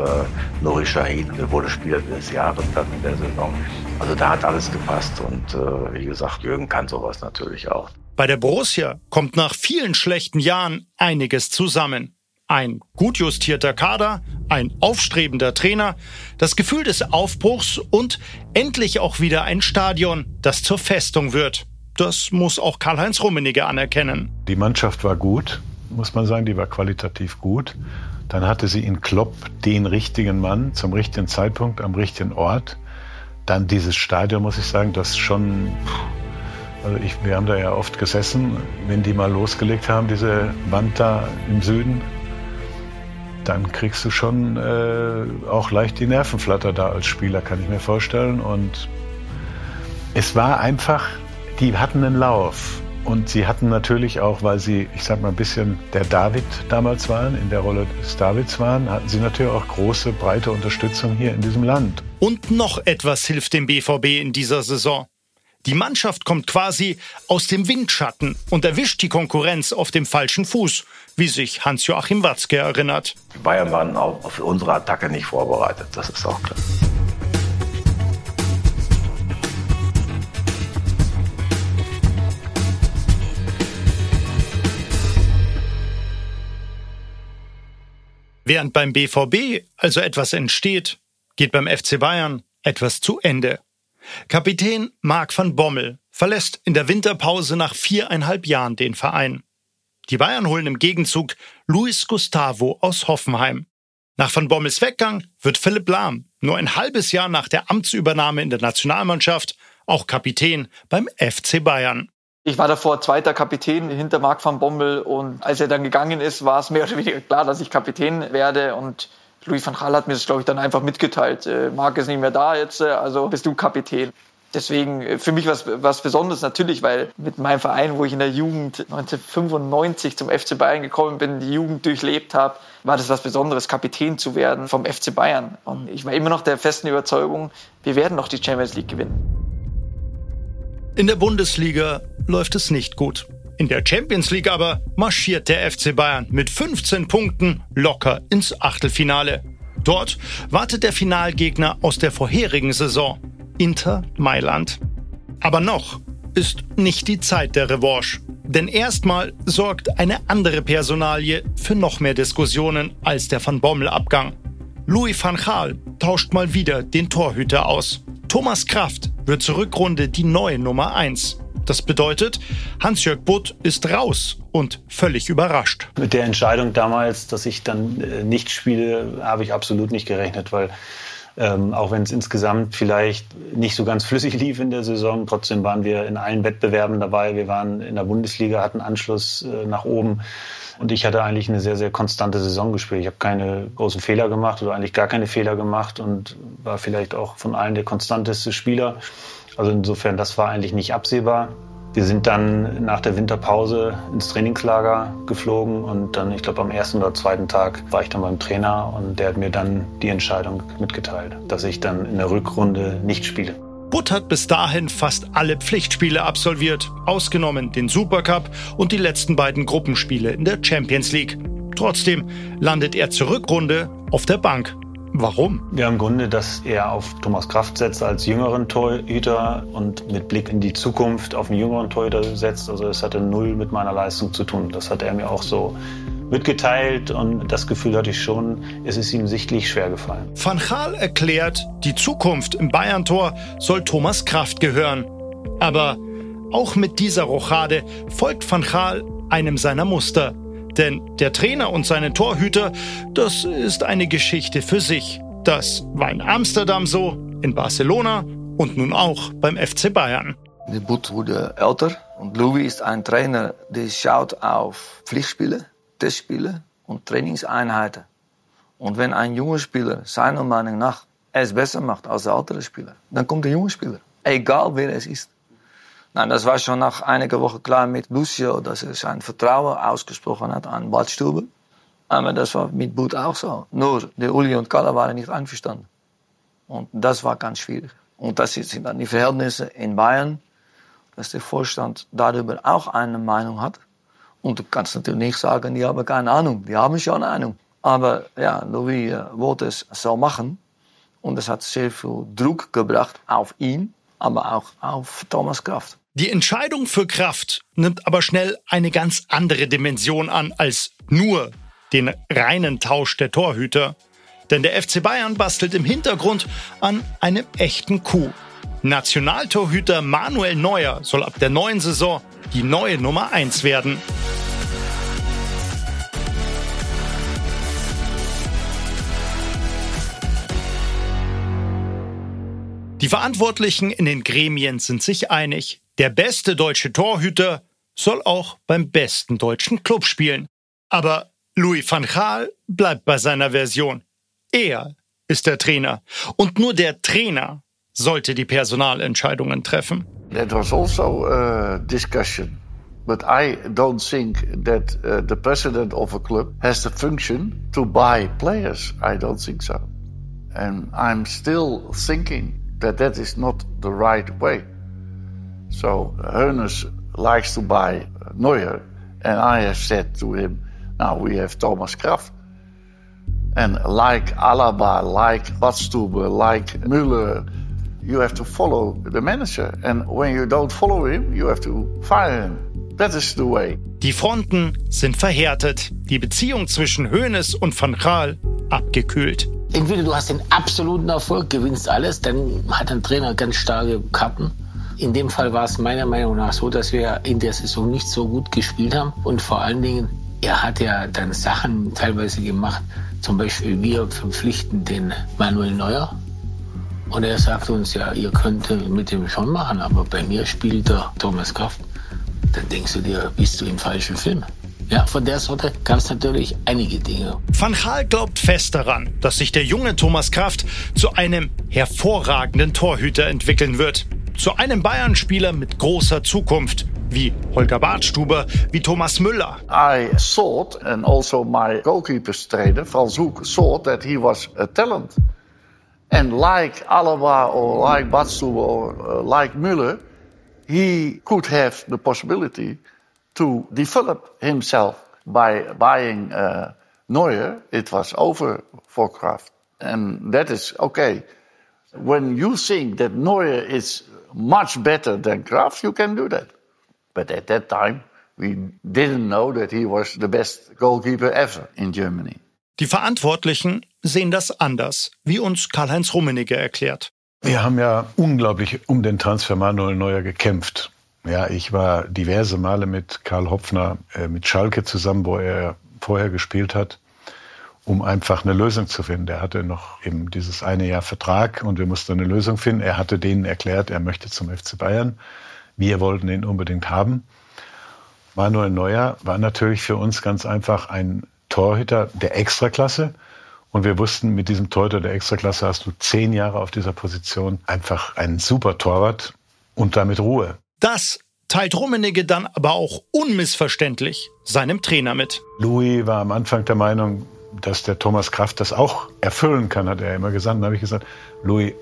Speaker 15: Nuri Shahin, der wurde Spieler des Jahres dann in der Saison. Also da hat alles gepasst und äh, wie gesagt, Jürgen kann sowas natürlich auch.
Speaker 11: Bei der Borussia kommt nach vielen schlechten Jahren einiges zusammen. Ein gut justierter Kader, ein aufstrebender Trainer, das Gefühl des Aufbruchs und endlich auch wieder ein Stadion, das zur Festung wird. Das muss auch Karl-Heinz Rummenigge anerkennen.
Speaker 21: Die Mannschaft war gut, muss man sagen, die war qualitativ gut. Dann hatte sie in Klopp den richtigen Mann zum richtigen Zeitpunkt am richtigen Ort. Dann dieses Stadion, muss ich sagen, das schon also ich, wir haben da ja oft gesessen, wenn die mal losgelegt haben, diese Wand da im Süden, dann kriegst du schon äh, auch leicht die Nervenflatter da als Spieler, kann ich mir vorstellen. Und es war einfach, die hatten einen Lauf. Und sie hatten natürlich auch, weil sie, ich sag mal, ein bisschen der David damals waren, in der Rolle des Davids waren, hatten sie natürlich auch große, breite Unterstützung hier in diesem Land.
Speaker 11: Und noch etwas hilft dem BVB in dieser Saison. Die Mannschaft kommt quasi aus dem Windschatten und erwischt die Konkurrenz auf dem falschen Fuß, wie sich Hans-Joachim Watzke erinnert.
Speaker 15: Die Bayern waren auf unsere Attacke nicht vorbereitet, das ist auch klar.
Speaker 11: Während beim BVB also etwas entsteht, geht beim FC Bayern etwas zu Ende. Kapitän Marc van Bommel verlässt in der Winterpause nach viereinhalb Jahren den Verein. Die Bayern holen im Gegenzug Luis Gustavo aus Hoffenheim. Nach Van Bommels Weggang wird Philipp Lahm nur ein halbes Jahr nach der Amtsübernahme in der Nationalmannschaft auch Kapitän beim FC Bayern.
Speaker 22: Ich war davor zweiter Kapitän hinter Marc van Bommel und als er dann gegangen ist, war es mehr oder weniger klar, dass ich Kapitän werde und Louis van Gaal hat mir das, glaube ich, dann einfach mitgeteilt. Äh, Marc ist nicht mehr da jetzt, äh, also bist du Kapitän. Deswegen äh, für mich was, was Besonderes natürlich, weil mit meinem Verein, wo ich in der Jugend 1995 zum FC Bayern gekommen bin, die Jugend durchlebt habe, war das was Besonderes, Kapitän zu werden vom FC Bayern. Und ich war immer noch der festen Überzeugung, wir werden noch die Champions League gewinnen.
Speaker 11: In der Bundesliga läuft es nicht gut. In der Champions League aber marschiert der FC Bayern mit 15 Punkten locker ins Achtelfinale. Dort wartet der Finalgegner aus der vorherigen Saison, Inter Mailand. Aber noch ist nicht die Zeit der Revanche. Denn erstmal sorgt eine andere Personalie für noch mehr Diskussionen als der Van Bommel-Abgang. Louis van Gaal tauscht mal wieder den Torhüter aus. Thomas Kraft wird zur Rückrunde die neue Nummer 1. Das bedeutet, Hans-Jörg Butt ist raus und völlig überrascht.
Speaker 23: Mit der Entscheidung damals, dass ich dann äh, nicht spiele, habe ich absolut nicht gerechnet, weil ähm, auch wenn es insgesamt vielleicht nicht so ganz flüssig lief in der Saison, trotzdem waren wir in allen Wettbewerben dabei. Wir waren in der Bundesliga, hatten Anschluss äh, nach oben. Und ich hatte eigentlich eine sehr, sehr konstante Saison gespielt. Ich habe keine großen Fehler gemacht oder eigentlich gar keine Fehler gemacht und war vielleicht auch von allen der konstanteste Spieler. Also insofern, das war eigentlich nicht absehbar. Wir sind dann nach der Winterpause ins Trainingslager geflogen und dann, ich glaube, am ersten oder zweiten Tag war ich dann beim Trainer und der hat mir dann die Entscheidung mitgeteilt, dass ich dann in der Rückrunde nicht spiele.
Speaker 11: Butt hat bis dahin fast alle Pflichtspiele absolviert, ausgenommen den Supercup und die letzten beiden Gruppenspiele in der Champions League. Trotzdem landet er zur Rückrunde auf der Bank. Warum?
Speaker 23: Ja, im Grunde, dass er auf Thomas Kraft setzt als jüngeren Torhüter und mit Blick in die Zukunft auf einen jüngeren Torhüter setzt. Also es hatte null mit meiner Leistung zu tun. Das hat er mir auch so mitgeteilt und das Gefühl hatte ich schon, es ist ihm sichtlich schwer gefallen.
Speaker 11: Van Gaal erklärt, die Zukunft im Bayern-Tor soll Thomas Kraft gehören. Aber auch mit dieser Rochade folgt Van Gaal einem seiner Muster. Denn der Trainer und seine Torhüter, das ist eine Geschichte für sich. Das war in Amsterdam so, in Barcelona und nun auch beim FC Bayern.
Speaker 14: Der Boot wurde älter und Louis ist ein Trainer, der schaut auf Pflichtspiele, Testspiele und Trainingseinheiten. Und wenn ein junger Spieler seiner Meinung nach es besser macht als der ältere Spieler, dann kommt der junge Spieler. Egal wer es ist. Nein, das war schon nach einiger Woche klar mit Lucio, dass er sein Vertrauen ausgesprochen hat an Bad Stube. Aber das war mit Boot auch so. Nur der Uli und Kalle waren nicht einverstanden. Und das war ganz schwierig. Und das sind dann die Verhältnisse in Bayern, dass der Vorstand darüber auch eine Meinung hat. Und du kannst natürlich nicht sagen, die haben keine Ahnung. Die haben schon eine Ahnung. Aber ja, Louis äh, wollte es so machen. Und es hat sehr viel Druck gebracht auf ihn, aber auch auf Thomas Kraft.
Speaker 11: Die Entscheidung für Kraft nimmt aber schnell eine ganz andere Dimension an als nur den reinen Tausch der Torhüter. Denn der FC Bayern bastelt im Hintergrund an einem echten Coup. Nationaltorhüter Manuel Neuer soll ab der neuen Saison die neue Nummer 1 werden. Die Verantwortlichen in den Gremien sind sich einig. Der beste deutsche Torhüter soll auch beim besten deutschen Club spielen. Aber Louis van Gaal bleibt bei seiner Version. Er ist der Trainer. Und nur der Trainer sollte die Personalentscheidungen treffen.
Speaker 9: That was also a discussion. But I don't think that uh, the president of a club has the function to buy players. I don't think so. And I'm still thinking that that is not the right way. So Hoeneß likes to buy Neuer, and I have said to him, now we have Thomas Kraft. And like Alaba, like Badstube, like Müller, you have to follow the manager. And when you don't follow him, you have to fire him. That is the way.
Speaker 11: Die Fronten sind verhärtet, die Beziehung zwischen Hoeneß und Van Gaal abgekühlt.
Speaker 16: Entweder du hast den absoluten Erfolg, gewinnst alles, dann hat ein Trainer ganz starke Karten. In dem Fall war es meiner Meinung nach so, dass wir in der Saison nicht so gut gespielt haben. Und vor allen Dingen, er hat ja dann Sachen teilweise gemacht. Zum Beispiel wir verpflichten den Manuel Neuer. Und er sagt uns, ja, ihr könnt mit dem schon machen, aber bei mir spielt der Thomas Kraft. Dann denkst du dir, bist du im falschen Film. Ja, von der Sorte gab es natürlich einige Dinge.
Speaker 11: Van Gaal glaubt fest daran, dass sich der junge Thomas Kraft zu einem hervorragenden Torhüter entwickeln wird. Zu einem Bayern-Spieler mit großer Zukunft, wie Holger Bartstuber, wie Thomas Müller.
Speaker 9: I thought, and also my goalkeepers trainer, Frans Hoek, thought that he was a talent. And like Alaba or like Bartstuber or uh, like Müller, he could have the possibility to develop himself by buying uh, Neuer. It was over for Kraft. And that is okay. When you think that Neuer is much better than Kraft, you can do that. But at that time, we didn't know that he was the best goalkeeper ever in Germany.
Speaker 11: Die Verantwortlichen sehen das anders, wie uns Karl-Heinz Rummenigge erklärt.
Speaker 21: Wir haben ja unglaublich um den Transfer Manuel Neuer gekämpft. Ja, ich war diverse Male mit Karl Hopfner, äh, mit Schalke zusammen, wo er vorher gespielt hat, um einfach eine Lösung zu finden. Er hatte noch eben dieses eine Jahr Vertrag und wir mussten eine Lösung finden. Er hatte denen erklärt, er möchte zum FC Bayern. Wir wollten ihn unbedingt haben. Manuel Neuer war natürlich für uns ganz einfach ein Torhüter der Extraklasse. Und wir wussten, mit diesem Torhüter der Extraklasse hast du zehn Jahre auf dieser Position einfach einen super Torwart und damit Ruhe.
Speaker 11: Das teilt Rummenigge dann aber auch unmissverständlich seinem Trainer mit.
Speaker 21: Louis war am Anfang der Meinung, dass der Thomas Kraft das auch erfüllen kann, hat er immer gesagt. Dann habe ich gesagt, Louis,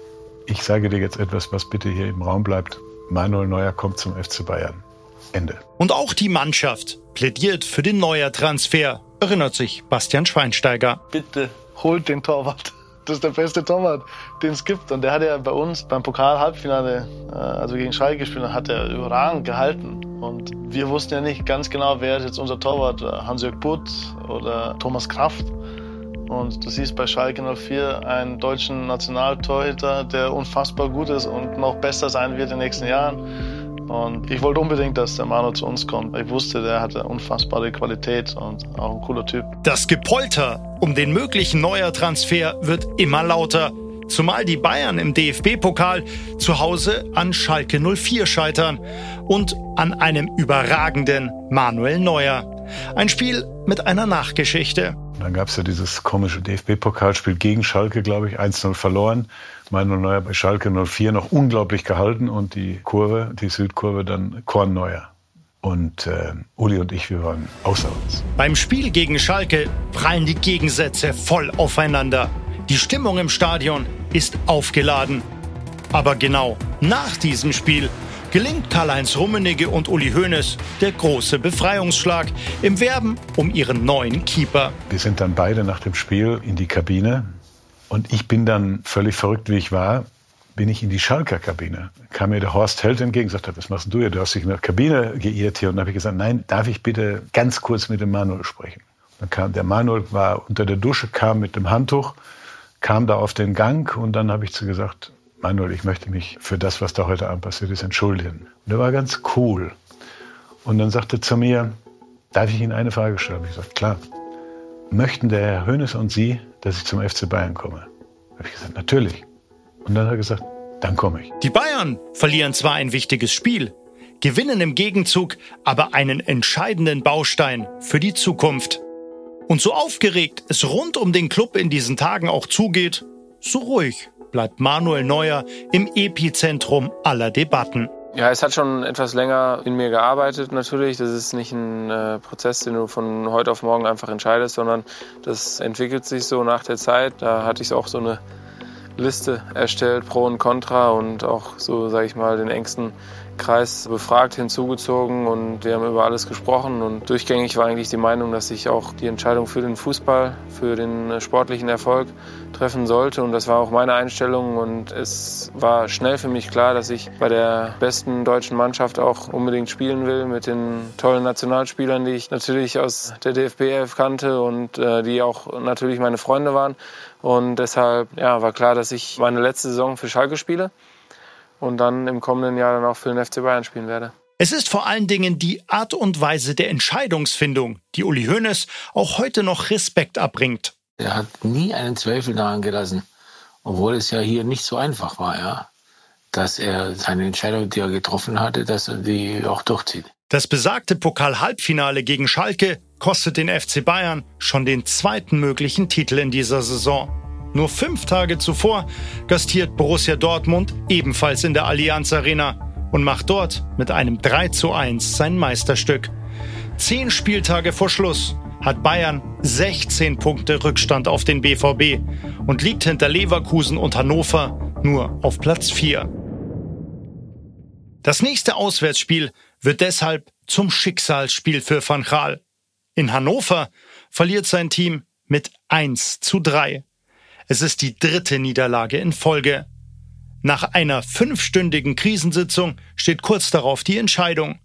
Speaker 21: ich sage dir jetzt etwas, was bitte hier im Raum bleibt. Manuel Neuer kommt zum FC Bayern. Ende.
Speaker 11: Und auch die Mannschaft plädiert für den Neuer-Transfer, erinnert sich Bastian Schweinsteiger.
Speaker 24: Bitte holt den Torwart. Das ist der beste Torwart, den es gibt. Und der hat ja bei uns beim Pokal-Halbfinale, äh, also gegen Schalke gespielt, hat er überragend gehalten. Und wir wussten ja nicht ganz genau, wer ist jetzt unser Torwart, Hans-Jörg Butt oder Thomas Kraft. Und du siehst bei Schalke 04 einen deutschen Nationaltorhüter, der unfassbar gut ist und noch besser sein wird in den nächsten Jahren. Und ich wollte unbedingt, dass der Manu zu uns kommt. Ich wusste, der hatte unfassbare Qualität und auch ein cooler Typ.
Speaker 11: Das Gepolter um den möglichen Neuer-Transfer wird immer lauter. Zumal die Bayern im DFB-Pokal zu Hause an Schalke 04 scheitern und an einem überragenden Manuel Neuer. Ein Spiel mit einer Nachgeschichte.
Speaker 21: Dann gab es ja dieses komische DFB-Pokalspiel gegen Schalke, glaube ich, 1-0 verloren. Manuel Neuer bei Schalke 04 noch unglaublich gehalten und die Kurve, die Südkurve dann Korn Neuer. Und äh, Uli und ich, wir waren außer uns.
Speaker 11: Beim Spiel gegen Schalke prallen die Gegensätze voll aufeinander. Die Stimmung im Stadion ist aufgeladen. Aber genau nach diesem Spiel gelingt Karl-Heinz Rummenigge und Uli Hoeneß der große Befreiungsschlag im Werben um ihren neuen Keeper.
Speaker 21: Wir sind dann beide nach dem Spiel in die Kabine und ich bin dann völlig verrückt, wie ich war, bin ich in die Schalker Kabine. Kam mir der Horst Held entgegen sagte, was machst du hier? Du hast dich in der Kabine geirrt hier. Und dann habe ich gesagt, nein, darf ich bitte ganz kurz mit dem Manuel sprechen? Dann kam der Manuel, war unter der Dusche, kam mit dem Handtuch, kam da auf den Gang und dann habe ich zu gesagt, Manuel, ich möchte mich für das, was da heute Abend passiert ist, entschuldigen. Und er war ganz cool. Und dann sagte er zu mir, darf ich Ihnen eine Frage stellen? Ich sagte, klar. Möchten der Herr Hönes und Sie, dass ich zum FC Bayern komme? Habe ich gesagt, natürlich. Und dann hat er gesagt, dann komme ich.
Speaker 11: Die Bayern verlieren zwar ein wichtiges Spiel, gewinnen im Gegenzug aber einen entscheidenden Baustein für die Zukunft. Und so aufgeregt es rund um den Club in diesen Tagen auch zugeht, so ruhig bleibt Manuel Neuer im Epizentrum aller Debatten.
Speaker 25: Ja, es hat schon etwas länger in mir gearbeitet natürlich. Das ist nicht ein äh, Prozess, den du von heute auf morgen einfach entscheidest, sondern das entwickelt sich so nach der Zeit. Da hatte ich auch so eine Liste erstellt, Pro und Contra und auch so, sage ich mal, den engsten Kreis befragt, hinzugezogen und wir haben über alles gesprochen. Und durchgängig war eigentlich die Meinung, dass ich auch die Entscheidung für den Fußball, für den sportlichen Erfolg treffen sollte. Und das war auch meine Einstellung. Und es war schnell für mich klar, dass ich bei der besten deutschen Mannschaft auch unbedingt spielen will mit den tollen Nationalspielern, die ich natürlich aus der DFB 11 kannte und äh, die auch natürlich meine Freunde waren. Und deshalb ja, war klar, dass ich meine letzte Saison für Schalke spiele und dann im kommenden Jahr dann auch für den FC Bayern spielen werde.
Speaker 11: Es ist vor allen Dingen die Art und Weise der Entscheidungsfindung, die Uli Hoeneß auch heute noch Respekt abbringt.
Speaker 16: Er hat nie einen Zweifel daran gelassen, obwohl es ja hier nicht so einfach war, ja, dass er seine Entscheidung, die er getroffen hatte, dass er die auch durchzieht.
Speaker 11: Das besagte Pokal-Halbfinale gegen Schalke kostet den FC Bayern schon den zweiten möglichen Titel in dieser Saison. Nur fünf Tage zuvor gastiert Borussia Dortmund ebenfalls in der Allianz Arena und macht dort mit einem 3 zu 1 sein Meisterstück. Zehn Spieltage vor Schluss hat Bayern 16 Punkte Rückstand auf den BVB und liegt hinter Leverkusen und Hannover nur auf Platz 4. Das nächste Auswärtsspiel wird deshalb zum Schicksalsspiel für Van Gaal. In Hannover verliert sein Team mit 1 zu 3. Es ist die dritte Niederlage in Folge. Nach einer fünfstündigen Krisensitzung steht kurz darauf die Entscheidung.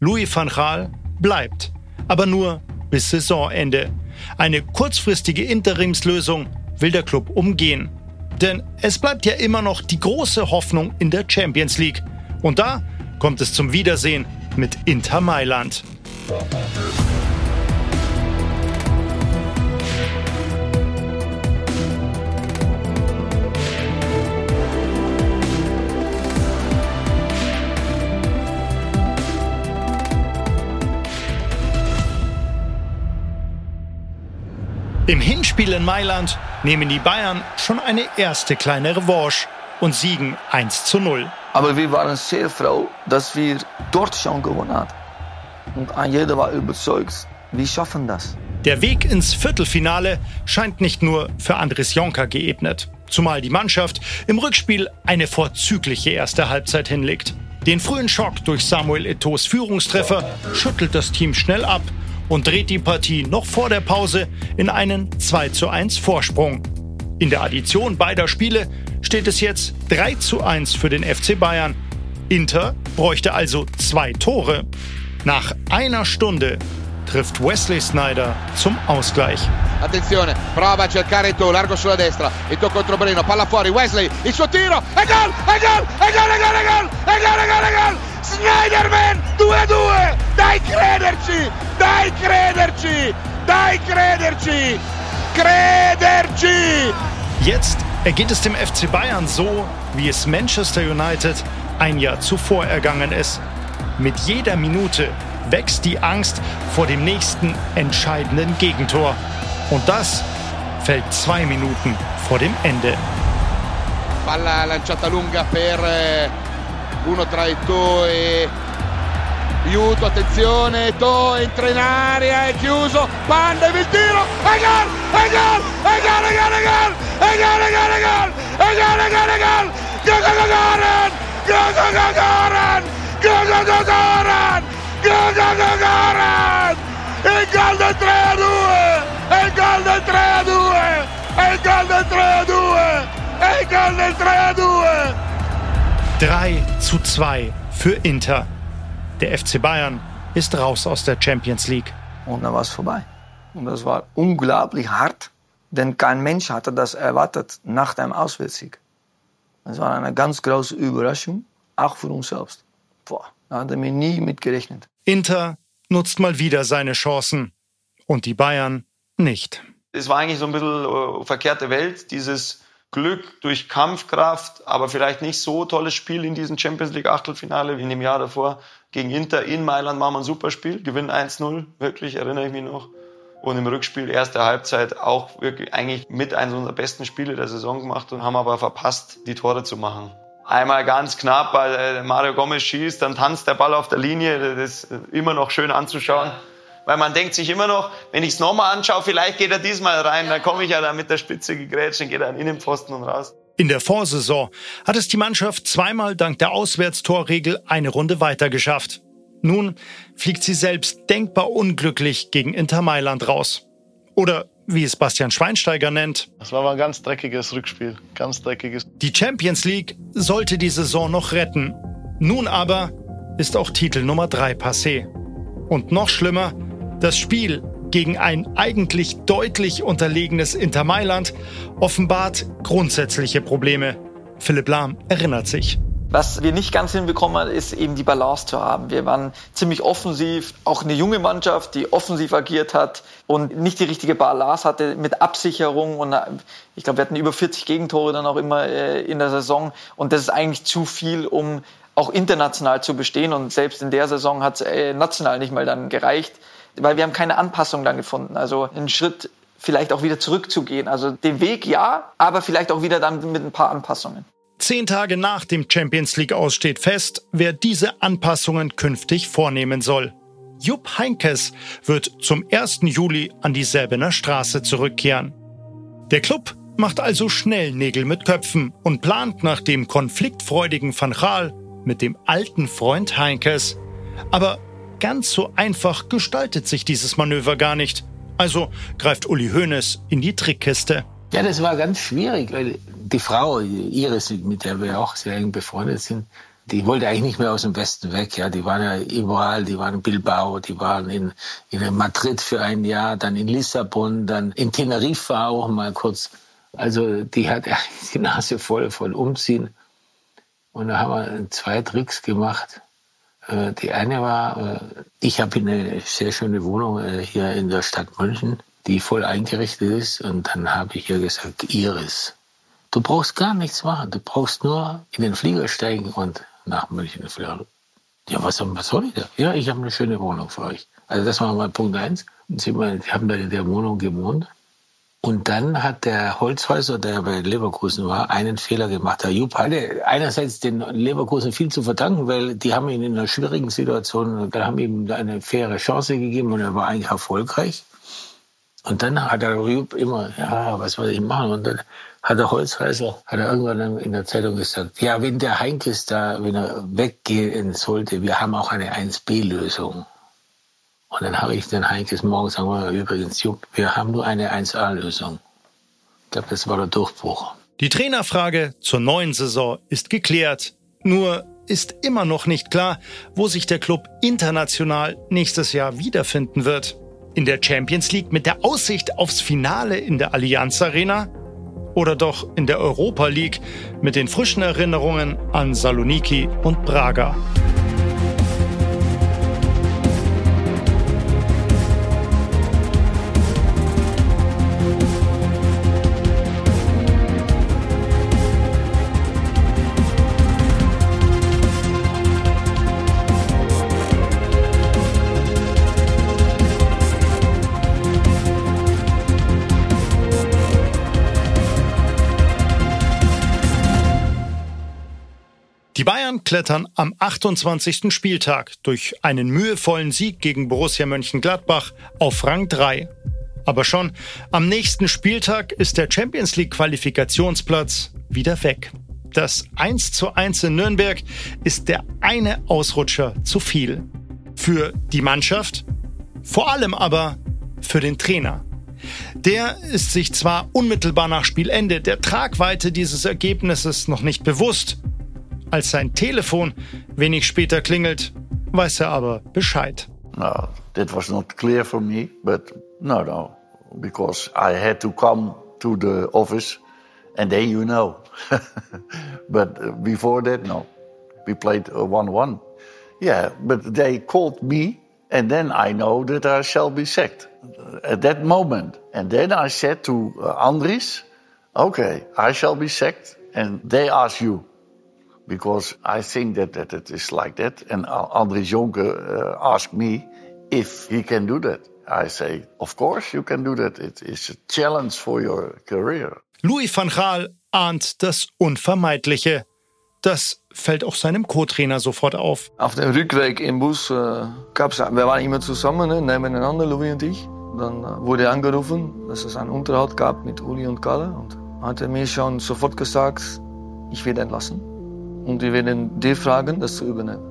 Speaker 11: Louis van Gaal bleibt, aber nur bis Saisonende. Eine kurzfristige Interimslösung will der Club umgehen. Denn es bleibt ja immer noch die große Hoffnung in der Champions League. Und da kommt es zum Wiedersehen mit Inter Mailand. Im Hinspiel in Mailand nehmen die Bayern schon eine erste kleine Revanche und siegen 1 zu 0.
Speaker 14: Aber wir waren sehr froh, dass wir dort schon gewonnen haben. Und jeder war überzeugt, wir schaffen das.
Speaker 11: Der Weg ins Viertelfinale scheint nicht nur für Andres Jonker geebnet, zumal die Mannschaft im Rückspiel eine vorzügliche erste Halbzeit hinlegt. Den frühen Schock durch Samuel Eto's Führungstreffer schüttelt das Team schnell ab und dreht die Partie noch vor der Pause in einen 2 zu 1 Vorsprung. In der Addition beider Spiele steht es jetzt 3 zu 1 für den FC Bayern. Inter bräuchte also zwei Tore. Nach einer Stunde trifft Wesley Snyder zum Ausgleich.
Speaker 26: Attenzione, prova a cercare Eto'o, largo sulla destra, Eto'o contro Breno, palla fuori, Wesley, il suo tiro, e gol, e gol, e gol, e gol, e gol, e gol, e gol, e gol, Schneiderman 2-2! Dai crederci! Dai crederci! Dai crederci! Crederci!
Speaker 11: Jetzt ergeht es dem FC Bayern so, wie es Manchester United ein Jahr zuvor ergangen ist. Mit jeder Minute wächst die Angst vor dem nächsten entscheidenden Gegentor. Und das fällt zwei Minuten vor dem Ende.
Speaker 26: Palla lanciata lunga per eh, uno tra i To e Aiuto, attenzione, To entra in area, è chiuso, Panda il tiro, e gol, e gol, e gol, e gol, e gol, e gol, e gol, e gol, e gol, e gol, e gol, Gagagoran, Gagagoran, Gagagoran, Gagagoran, il gol del 3 a 2, è il gol del 3 a 2, è il gol del 3 a 2, è il gol del 3 a 2.
Speaker 11: 3 zu 2 für Inter. Der FC Bayern ist raus aus der Champions League.
Speaker 14: Und dann war es vorbei. Und das war unglaublich hart, denn kein Mensch hatte das erwartet nach dem Auswärtssieg. Es war eine ganz große Überraschung, auch für uns selbst. Boah, da hatte mir nie mit gerechnet.
Speaker 11: Inter nutzt mal wieder seine Chancen und die Bayern nicht.
Speaker 18: Es war eigentlich so ein bisschen äh, verkehrte Welt, dieses Glück durch Kampfkraft, aber vielleicht nicht so tolles Spiel in diesem Champions League Achtelfinale wie in dem Jahr davor gegen Inter in Mailand machen wir ein super Spiel, gewinnen 1-0, wirklich erinnere ich mich noch. Und im Rückspiel erste Halbzeit auch wirklich eigentlich mit eines unserer besten Spiele der Saison gemacht und haben aber verpasst, die Tore zu machen. Einmal ganz knapp, weil äh, Mario Gomez schießt, dann tanzt der Ball auf der Linie, das ist immer noch schön anzuschauen. Weil man denkt sich immer noch, wenn ich es nochmal anschaue, vielleicht geht er diesmal rein, dann komme ich ja da mit der Spitze gegrätscht, dann geht er an Innenpfosten und raus.
Speaker 11: In der Vorsaison hat es die Mannschaft zweimal dank der Auswärtstorregel eine Runde weiter geschafft. Nun fliegt sie selbst denkbar unglücklich gegen Inter Mailand raus. Oder wie es Bastian Schweinsteiger nennt.
Speaker 24: Das war aber ein ganz dreckiges Rückspiel. Ganz dreckiges.
Speaker 11: Die Champions League sollte die Saison noch retten. Nun aber ist auch Titel Nummer 3 passé. Und noch schlimmer, das Spiel gegen ein eigentlich deutlich unterlegenes Inter Mailand offenbart grundsätzliche Probleme. Philipp Lahm erinnert sich.
Speaker 22: Was wir nicht ganz hinbekommen haben, ist eben die Balance zu haben. Wir waren ziemlich offensiv, auch eine junge Mannschaft, die offensiv agiert hat und nicht die richtige Balance hatte mit Absicherung. Und ich glaube, wir hatten über 40 Gegentore dann auch immer äh, in der Saison. Und das ist eigentlich zu viel, um auch international zu bestehen. Und selbst in der Saison hat es äh, national nicht mal dann gereicht weil wir haben keine Anpassung dann gefunden. Also einen Schritt vielleicht auch wieder zurückzugehen. Also den Weg ja, aber vielleicht auch wieder dann mit ein paar Anpassungen.
Speaker 11: Zehn Tage nach dem Champions League aus steht fest, wer diese Anpassungen künftig vornehmen soll. Jupp Heinkes wird zum 1. Juli an die Säbener Straße zurückkehren. Der Club macht also schnell Nägel mit Köpfen und plant nach dem konfliktfreudigen Van Gaal mit dem alten Freund Heinkes. Aber ganz so einfach gestaltet sich dieses Manöver gar nicht. Also greift Uli Hoeneß in die Trickkiste.
Speaker 16: Ja, das war ganz schwierig, weil die Frau, Iris, mit der wir auch sehr eng befreundet sind, die wollte eigentlich nicht mehr aus dem Westen weg. Ja, die waren ja überall, die waren in Bilbao, die waren in, in Madrid für ein Jahr, dann in Lissabon, dann in Teneriffa auch mal kurz. Also die hat [LAUGHS] die Nase voll von Umziehen. Und da haben wir zwei Tricks gemacht. Äh, die eine war, äh, ich habe eine sehr schöne Wohnung äh, hier in der Stadt München, die voll eingerichtet ist. Und dann habe ich ihr gesagt, Iris, du brauchst gar nichts machen. Du brauchst nur in den Flieger steigen und nach München fliegen. Ja, was, soll ich da? Ja, ich habe eine schöne Wohnung für euch. Also das war mal Punkt eins. Und sie haben da in der Wohnung gewohnt. Und dann hat der Holzhäuser, der bei Leverkusen war, einen Fehler gemacht. Der Jupp hatte einerseits den Leverkusen viel zu verdanken, weil die haben ihn in einer schwierigen Situation, da haben ihm eine faire Chance gegeben und er war eigentlich erfolgreich. Und dann hat der Jupp immer, ja, was soll ich machen? Und dann hat der Holzhäuser, hat er irgendwann in der Zeitung gesagt, ja, wenn der Heinkes da, wenn er weggehen sollte, wir haben auch eine 1B-Lösung. Und dann habe ich den Heinkes morgens gesagt, übrigens, Jupp, wir haben nur eine 1A-Lösung. Ich glaube, das war der Durchbruch.
Speaker 11: Die Trainerfrage zur neuen Saison ist geklärt. Nur ist immer noch nicht klar, wo sich der Club international nächstes Jahr wiederfinden wird. In der Champions League mit der Aussicht aufs Finale in der Allianz Arena? Oder doch in der Europa League mit den frischen Erinnerungen an Saloniki und Braga? Klettern am 28. Spieltag durch einen mühevollen Sieg gegen Borussia Mönchengladbach auf Rang 3. Aber schon am nächsten Spieltag ist der Champions League Qualifikationsplatz wieder weg. Das 1 zu 1 in Nürnberg ist der eine Ausrutscher zu viel. Für die Mannschaft, vor allem aber für den Trainer. Der ist sich zwar unmittelbar nach Spielende der Tragweite dieses Ergebnisses noch nicht bewusst, als sein Telefon wenig später klingelt, weiß er aber Bescheid.
Speaker 9: No, that was not clear for me, but no, no, because I had to come to the office and then you know. [LAUGHS] but before that, no. We played 1-1. Yeah, but they called me and then I know that I shall be sacked at that moment. And then I said to uh, Andries, okay, I shall be sacked and they ask you. Because I think that, that it is like that. And Andries Jonke uh, asked me if he can do that. I say, of course you can do that. It is a challenge for your career.
Speaker 11: Louis van Gaal ahnt das Unvermeidliche. Das fällt auch seinem Co-Trainer sofort auf.
Speaker 14: Auf dem Rückweg im Bus äh, gab's, wir waren immer zusammen, ne, nebeneinander, Louis und ich. Dann äh, wurde angerufen, dass es einen Unterhalt gab mit Uli und Kalle. Und hat er mir schon sofort gesagt, ich werde entlassen. Und wir werden dir fragen, das zu übernehmen.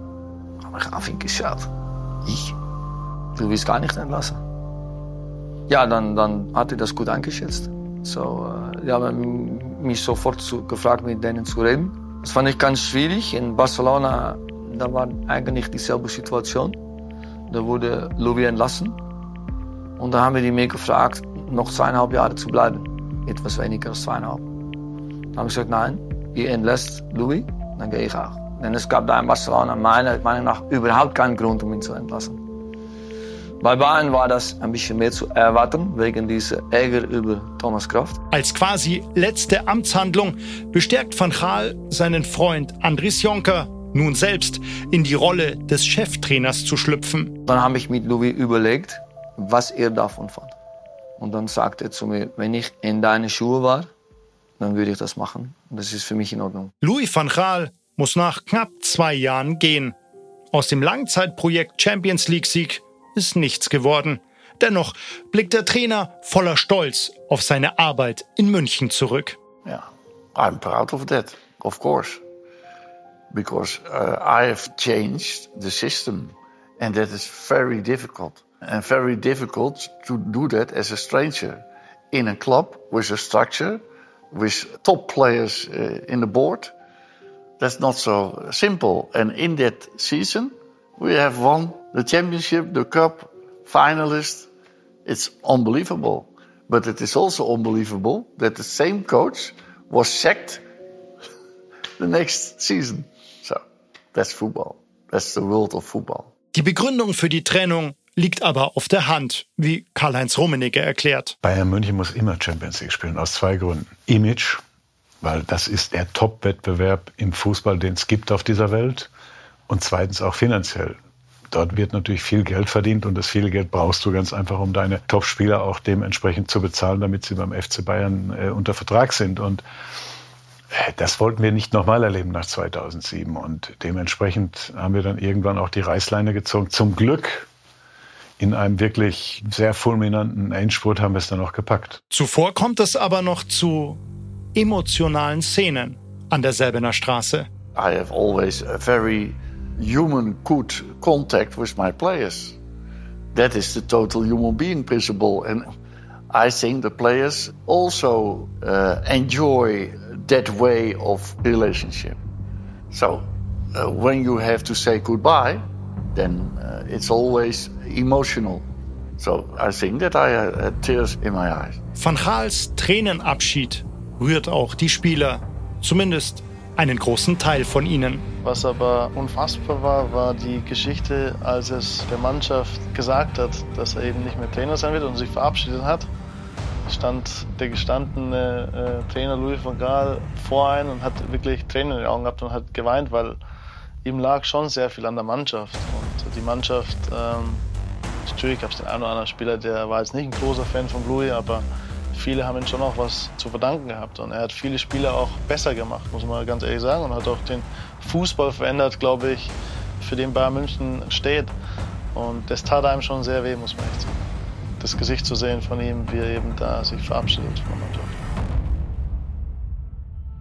Speaker 14: Aber ich habe ihn geschaut. Ich? Du willst gar nicht entlassen. Ja, dann, dann hat er das gut eingeschätzt. So, äh, die haben mich sofort zu, gefragt, mit denen zu reden. Das fand ich ganz schwierig. In Barcelona, da war eigentlich dieselbe Situation. Da wurde Louis entlassen. Und da haben wir die mir gefragt, noch zweieinhalb Jahre zu bleiben. Etwas weniger als zweieinhalb. Da habe ich gesagt, nein, ihr entlässt Louis, dann gehe ich auch. Denn es gab da in Barcelona meiner Meinung nach überhaupt keinen Grund, um ihn zu entlassen. Bei Bayern war das ein bisschen mehr zu erwarten, wegen dieser Ärger über Thomas Kraft.
Speaker 11: Als quasi letzte Amtshandlung bestärkt Van Gaal seinen Freund Andries Jonker, nun selbst in die Rolle des Cheftrainers zu schlüpfen.
Speaker 14: Dann habe ich mit Louis überlegt, was er davon fand. Und dann sagte er zu mir, wenn ich in deine Schuhe war, dann würde ich das machen. Und das ist für mich in Ordnung.
Speaker 11: Louis van Gaal muss nach knapp zwei Jahren gehen. Aus dem Langzeitprojekt Champions League Sieg ist nichts geworden. Dennoch blickt der Trainer voller Stolz auf seine Arbeit in München zurück.
Speaker 9: Yeah, I'm proud of that, of course. Because uh, I have changed the system and that is very difficult. And very difficult to do that as a stranger in a club with a structure, with top players uh, in the board. That's not so simple. And in that season, we have won the championship, the cup, finalist. It's unbelievable. But it is also unbelievable that the same coach was sacked [LAUGHS] the next season. So, that's football. That's the world of football.
Speaker 11: Die Begründung für die Trennung liegt aber auf der Hand, wie Karl-Heinz Rummenigge erklärt.
Speaker 21: Bayern München muss immer Champions League spielen, aus zwei Gründen. Image, weil das ist der Top-Wettbewerb im Fußball, den es gibt auf dieser Welt. Und zweitens auch finanziell. Dort wird natürlich viel Geld verdient und das viele Geld brauchst du ganz einfach, um deine Top-Spieler auch dementsprechend zu bezahlen, damit sie beim FC Bayern äh, unter Vertrag sind. Und äh, das wollten wir nicht nochmal erleben nach 2007. Und dementsprechend haben wir dann irgendwann auch die Reißleine gezogen. Zum Glück in einem wirklich sehr fulminanten Endspurt haben wir es dann auch gepackt.
Speaker 11: Zuvor kommt es aber noch zu emotionalen Szenen an der Selbener Straße.
Speaker 9: I have always a very human good contact with my players. That is the total human being principle. And I think the players also uh, enjoy that way of relationship. So uh, when you have to say goodbye, then uh, it's always emotional. So I think that I had tears in my eyes.
Speaker 11: Van Gaals Tränenabschied rührt auch die Spieler, zumindest einen großen Teil von ihnen.
Speaker 24: Was aber unfassbar war, war die Geschichte, als es der Mannschaft gesagt hat, dass er eben nicht mehr Trainer sein wird und sich verabschiedet hat. Stand der gestandene äh, Trainer Louis van Gaal vor ein und hat wirklich Tränen in den Augen gehabt und hat geweint, weil ihm lag schon sehr viel an der Mannschaft. Und die Mannschaft, ähm, natürlich gab es den einen oder anderen Spieler, der war jetzt nicht ein großer Fan von Louis, aber viele haben ihm schon auch was zu verdanken gehabt. Und er hat viele Spieler auch besser gemacht, muss man ganz ehrlich sagen. Und hat auch den Fußball verändert, glaube ich, für den Bayern München steht. Und das tat einem schon sehr weh, muss man echt sagen. Das Gesicht zu sehen von ihm, wie er eben da sich verabschiedet von der Mannschaft.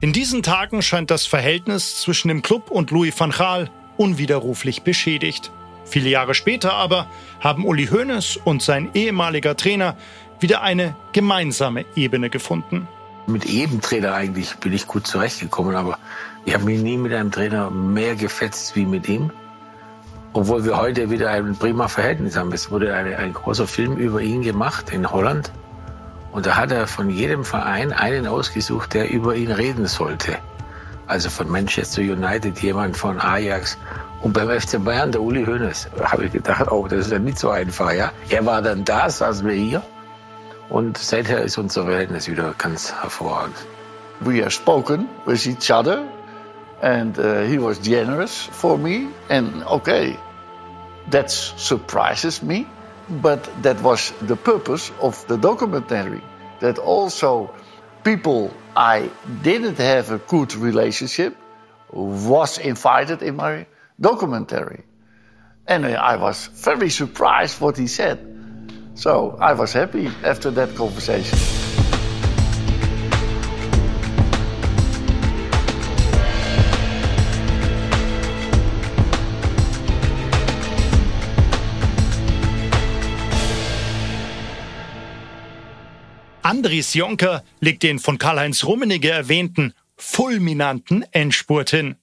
Speaker 11: In diesen Tagen scheint das Verhältnis zwischen dem Club und Louis van Gaal unwiderruflich beschädigt. Viele Jahre später aber haben Uli Hoeneß und sein ehemaliger Trainer wieder eine gemeinsame Ebene gefunden.
Speaker 16: Mit jedem Trainer eigentlich bin ich gut zurechtgekommen, aber ich habe mich nie mit einem Trainer mehr gefetzt wie mit ihm. Obwohl wir heute wieder ein prima Verhältnis haben. Es wurde eine, ein großer Film über ihn gemacht in Holland. Und da hat er von jedem Verein einen ausgesucht, der über ihn reden sollte. Also von Manchester United, jemand von Ajax. Und beim FC Bayern, der Uli Hoeneß, habe ich gedacht, oh, das ist ja nicht so einfach. Ja? Er war dann da, saßen wir hier. Und seither ist unser Verhältnis wieder ganz hervorragend.
Speaker 14: We have spoken with each other and uh, he was generous for me. And okay, that surprises me, but that was the purpose of the documentary. That also people I didn't have a good relationship was invited in my documentary. And I was very surprised what he said. So I was happy after that conversation.
Speaker 11: Andries Jonker legt den von Karl-Heinz Rummenigge erwähnten fulminanten Endspurt hin.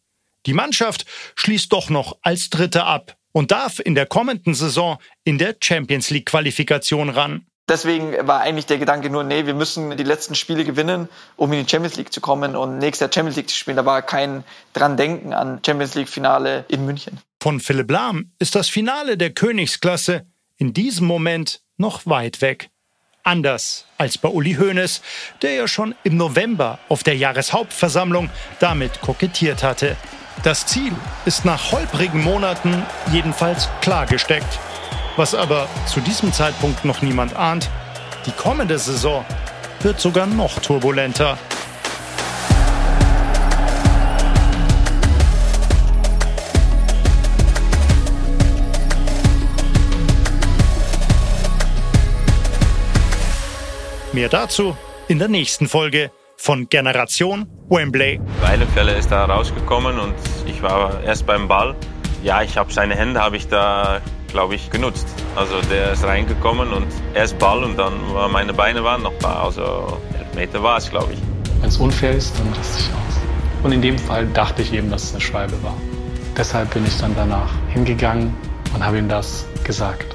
Speaker 11: Die Mannschaft schließt doch noch als Dritte ab und darf in der kommenden Saison in der Champions League Qualifikation ran.
Speaker 22: Deswegen war eigentlich der Gedanke nur, nee, wir müssen die letzten Spiele gewinnen, um in die Champions League zu kommen und nächstes Jahr Champions League zu spielen. Da war kein dran denken an Champions League Finale in München.
Speaker 11: Von Philipp Lahm ist das Finale der Königsklasse in diesem Moment noch weit weg. Anders als bei Uli Hoeneß, der ja schon im November auf der Jahreshauptversammlung damit kokettiert hatte. Das Ziel ist nach holprigen Monaten jedenfalls klar gesteckt. Was aber zu diesem Zeitpunkt noch niemand ahnt, die kommende Saison wird sogar noch turbulenter. Mehr dazu in der nächsten Folge von Generation Wembley.
Speaker 12: Weilenfälle ist da rausgekommen und ich war erst beim Ball. Ja, ich habe seine Hände habe ich da, glaube ich, genutzt. Also der ist reingekommen und erst Ball und dann waren meine Beine waren noch da. Also Meter war es, glaube ich.
Speaker 27: Wenn es unfair ist, dann raste ich aus. Und in dem Fall dachte ich eben, dass es eine Schwalbe war. Deshalb bin ich dann danach hingegangen und habe ihm das gesagt.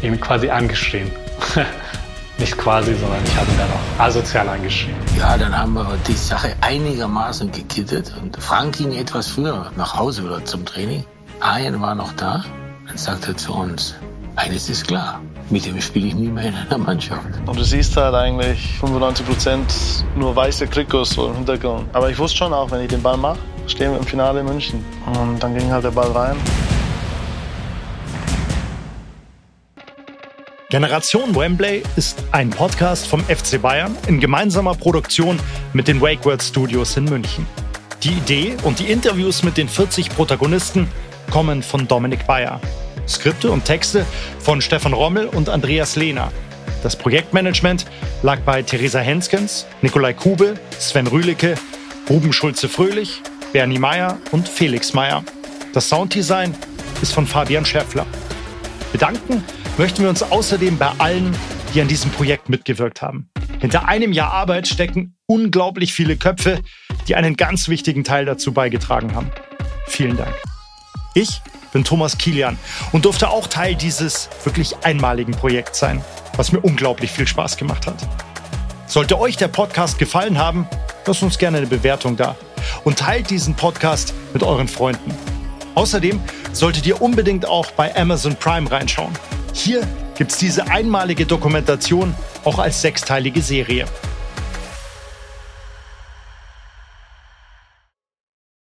Speaker 27: Ihm quasi angeschrien. [LAUGHS] Nicht quasi, sondern ich habe ihn dann auch asozial angeschrieben.
Speaker 16: Ja, dann haben wir die Sache einigermaßen gekittet und Frank ging etwas früher nach Hause oder zum Training. Arjen war noch da. Dann sagt er zu uns, eines ist klar, mit dem spiele ich nie mehr in einer Mannschaft.
Speaker 24: Und du siehst halt eigentlich 95 Prozent nur weiße Trikots so im Hintergrund. Aber ich wusste schon auch, wenn ich den Ball mache, stehen wir im Finale in München. Und dann ging halt der Ball rein.
Speaker 11: Generation Wembley ist ein Podcast vom FC Bayern in gemeinsamer Produktion mit den WakeWord Studios in München. Die Idee und die Interviews mit den 40 Protagonisten kommen von Dominik Bayer. Skripte und Texte von Stefan Rommel und Andreas Lehner. Das Projektmanagement lag bei Theresa Henskens, Nikolai Kube, Sven Rühlicke, Ruben Schulze-Fröhlich, Bernie Meyer und Felix Meyer. Das Sounddesign ist von Fabian Schäffler. Bedanken möchten wir uns außerdem bei allen, die an diesem Projekt mitgewirkt haben. Hinter einem Jahr Arbeit stecken unglaublich viele Köpfe, die einen ganz wichtigen Teil dazu beigetragen haben. Vielen Dank. Ich bin Thomas Kilian und durfte auch Teil dieses wirklich einmaligen Projekts sein, was mir unglaublich viel Spaß gemacht hat. Sollte euch der Podcast gefallen haben, lasst uns gerne eine Bewertung da und teilt diesen Podcast mit euren Freunden. Außerdem solltet ihr unbedingt auch bei Amazon Prime reinschauen. Hier gibt es diese einmalige Dokumentation auch als sechsteilige Serie.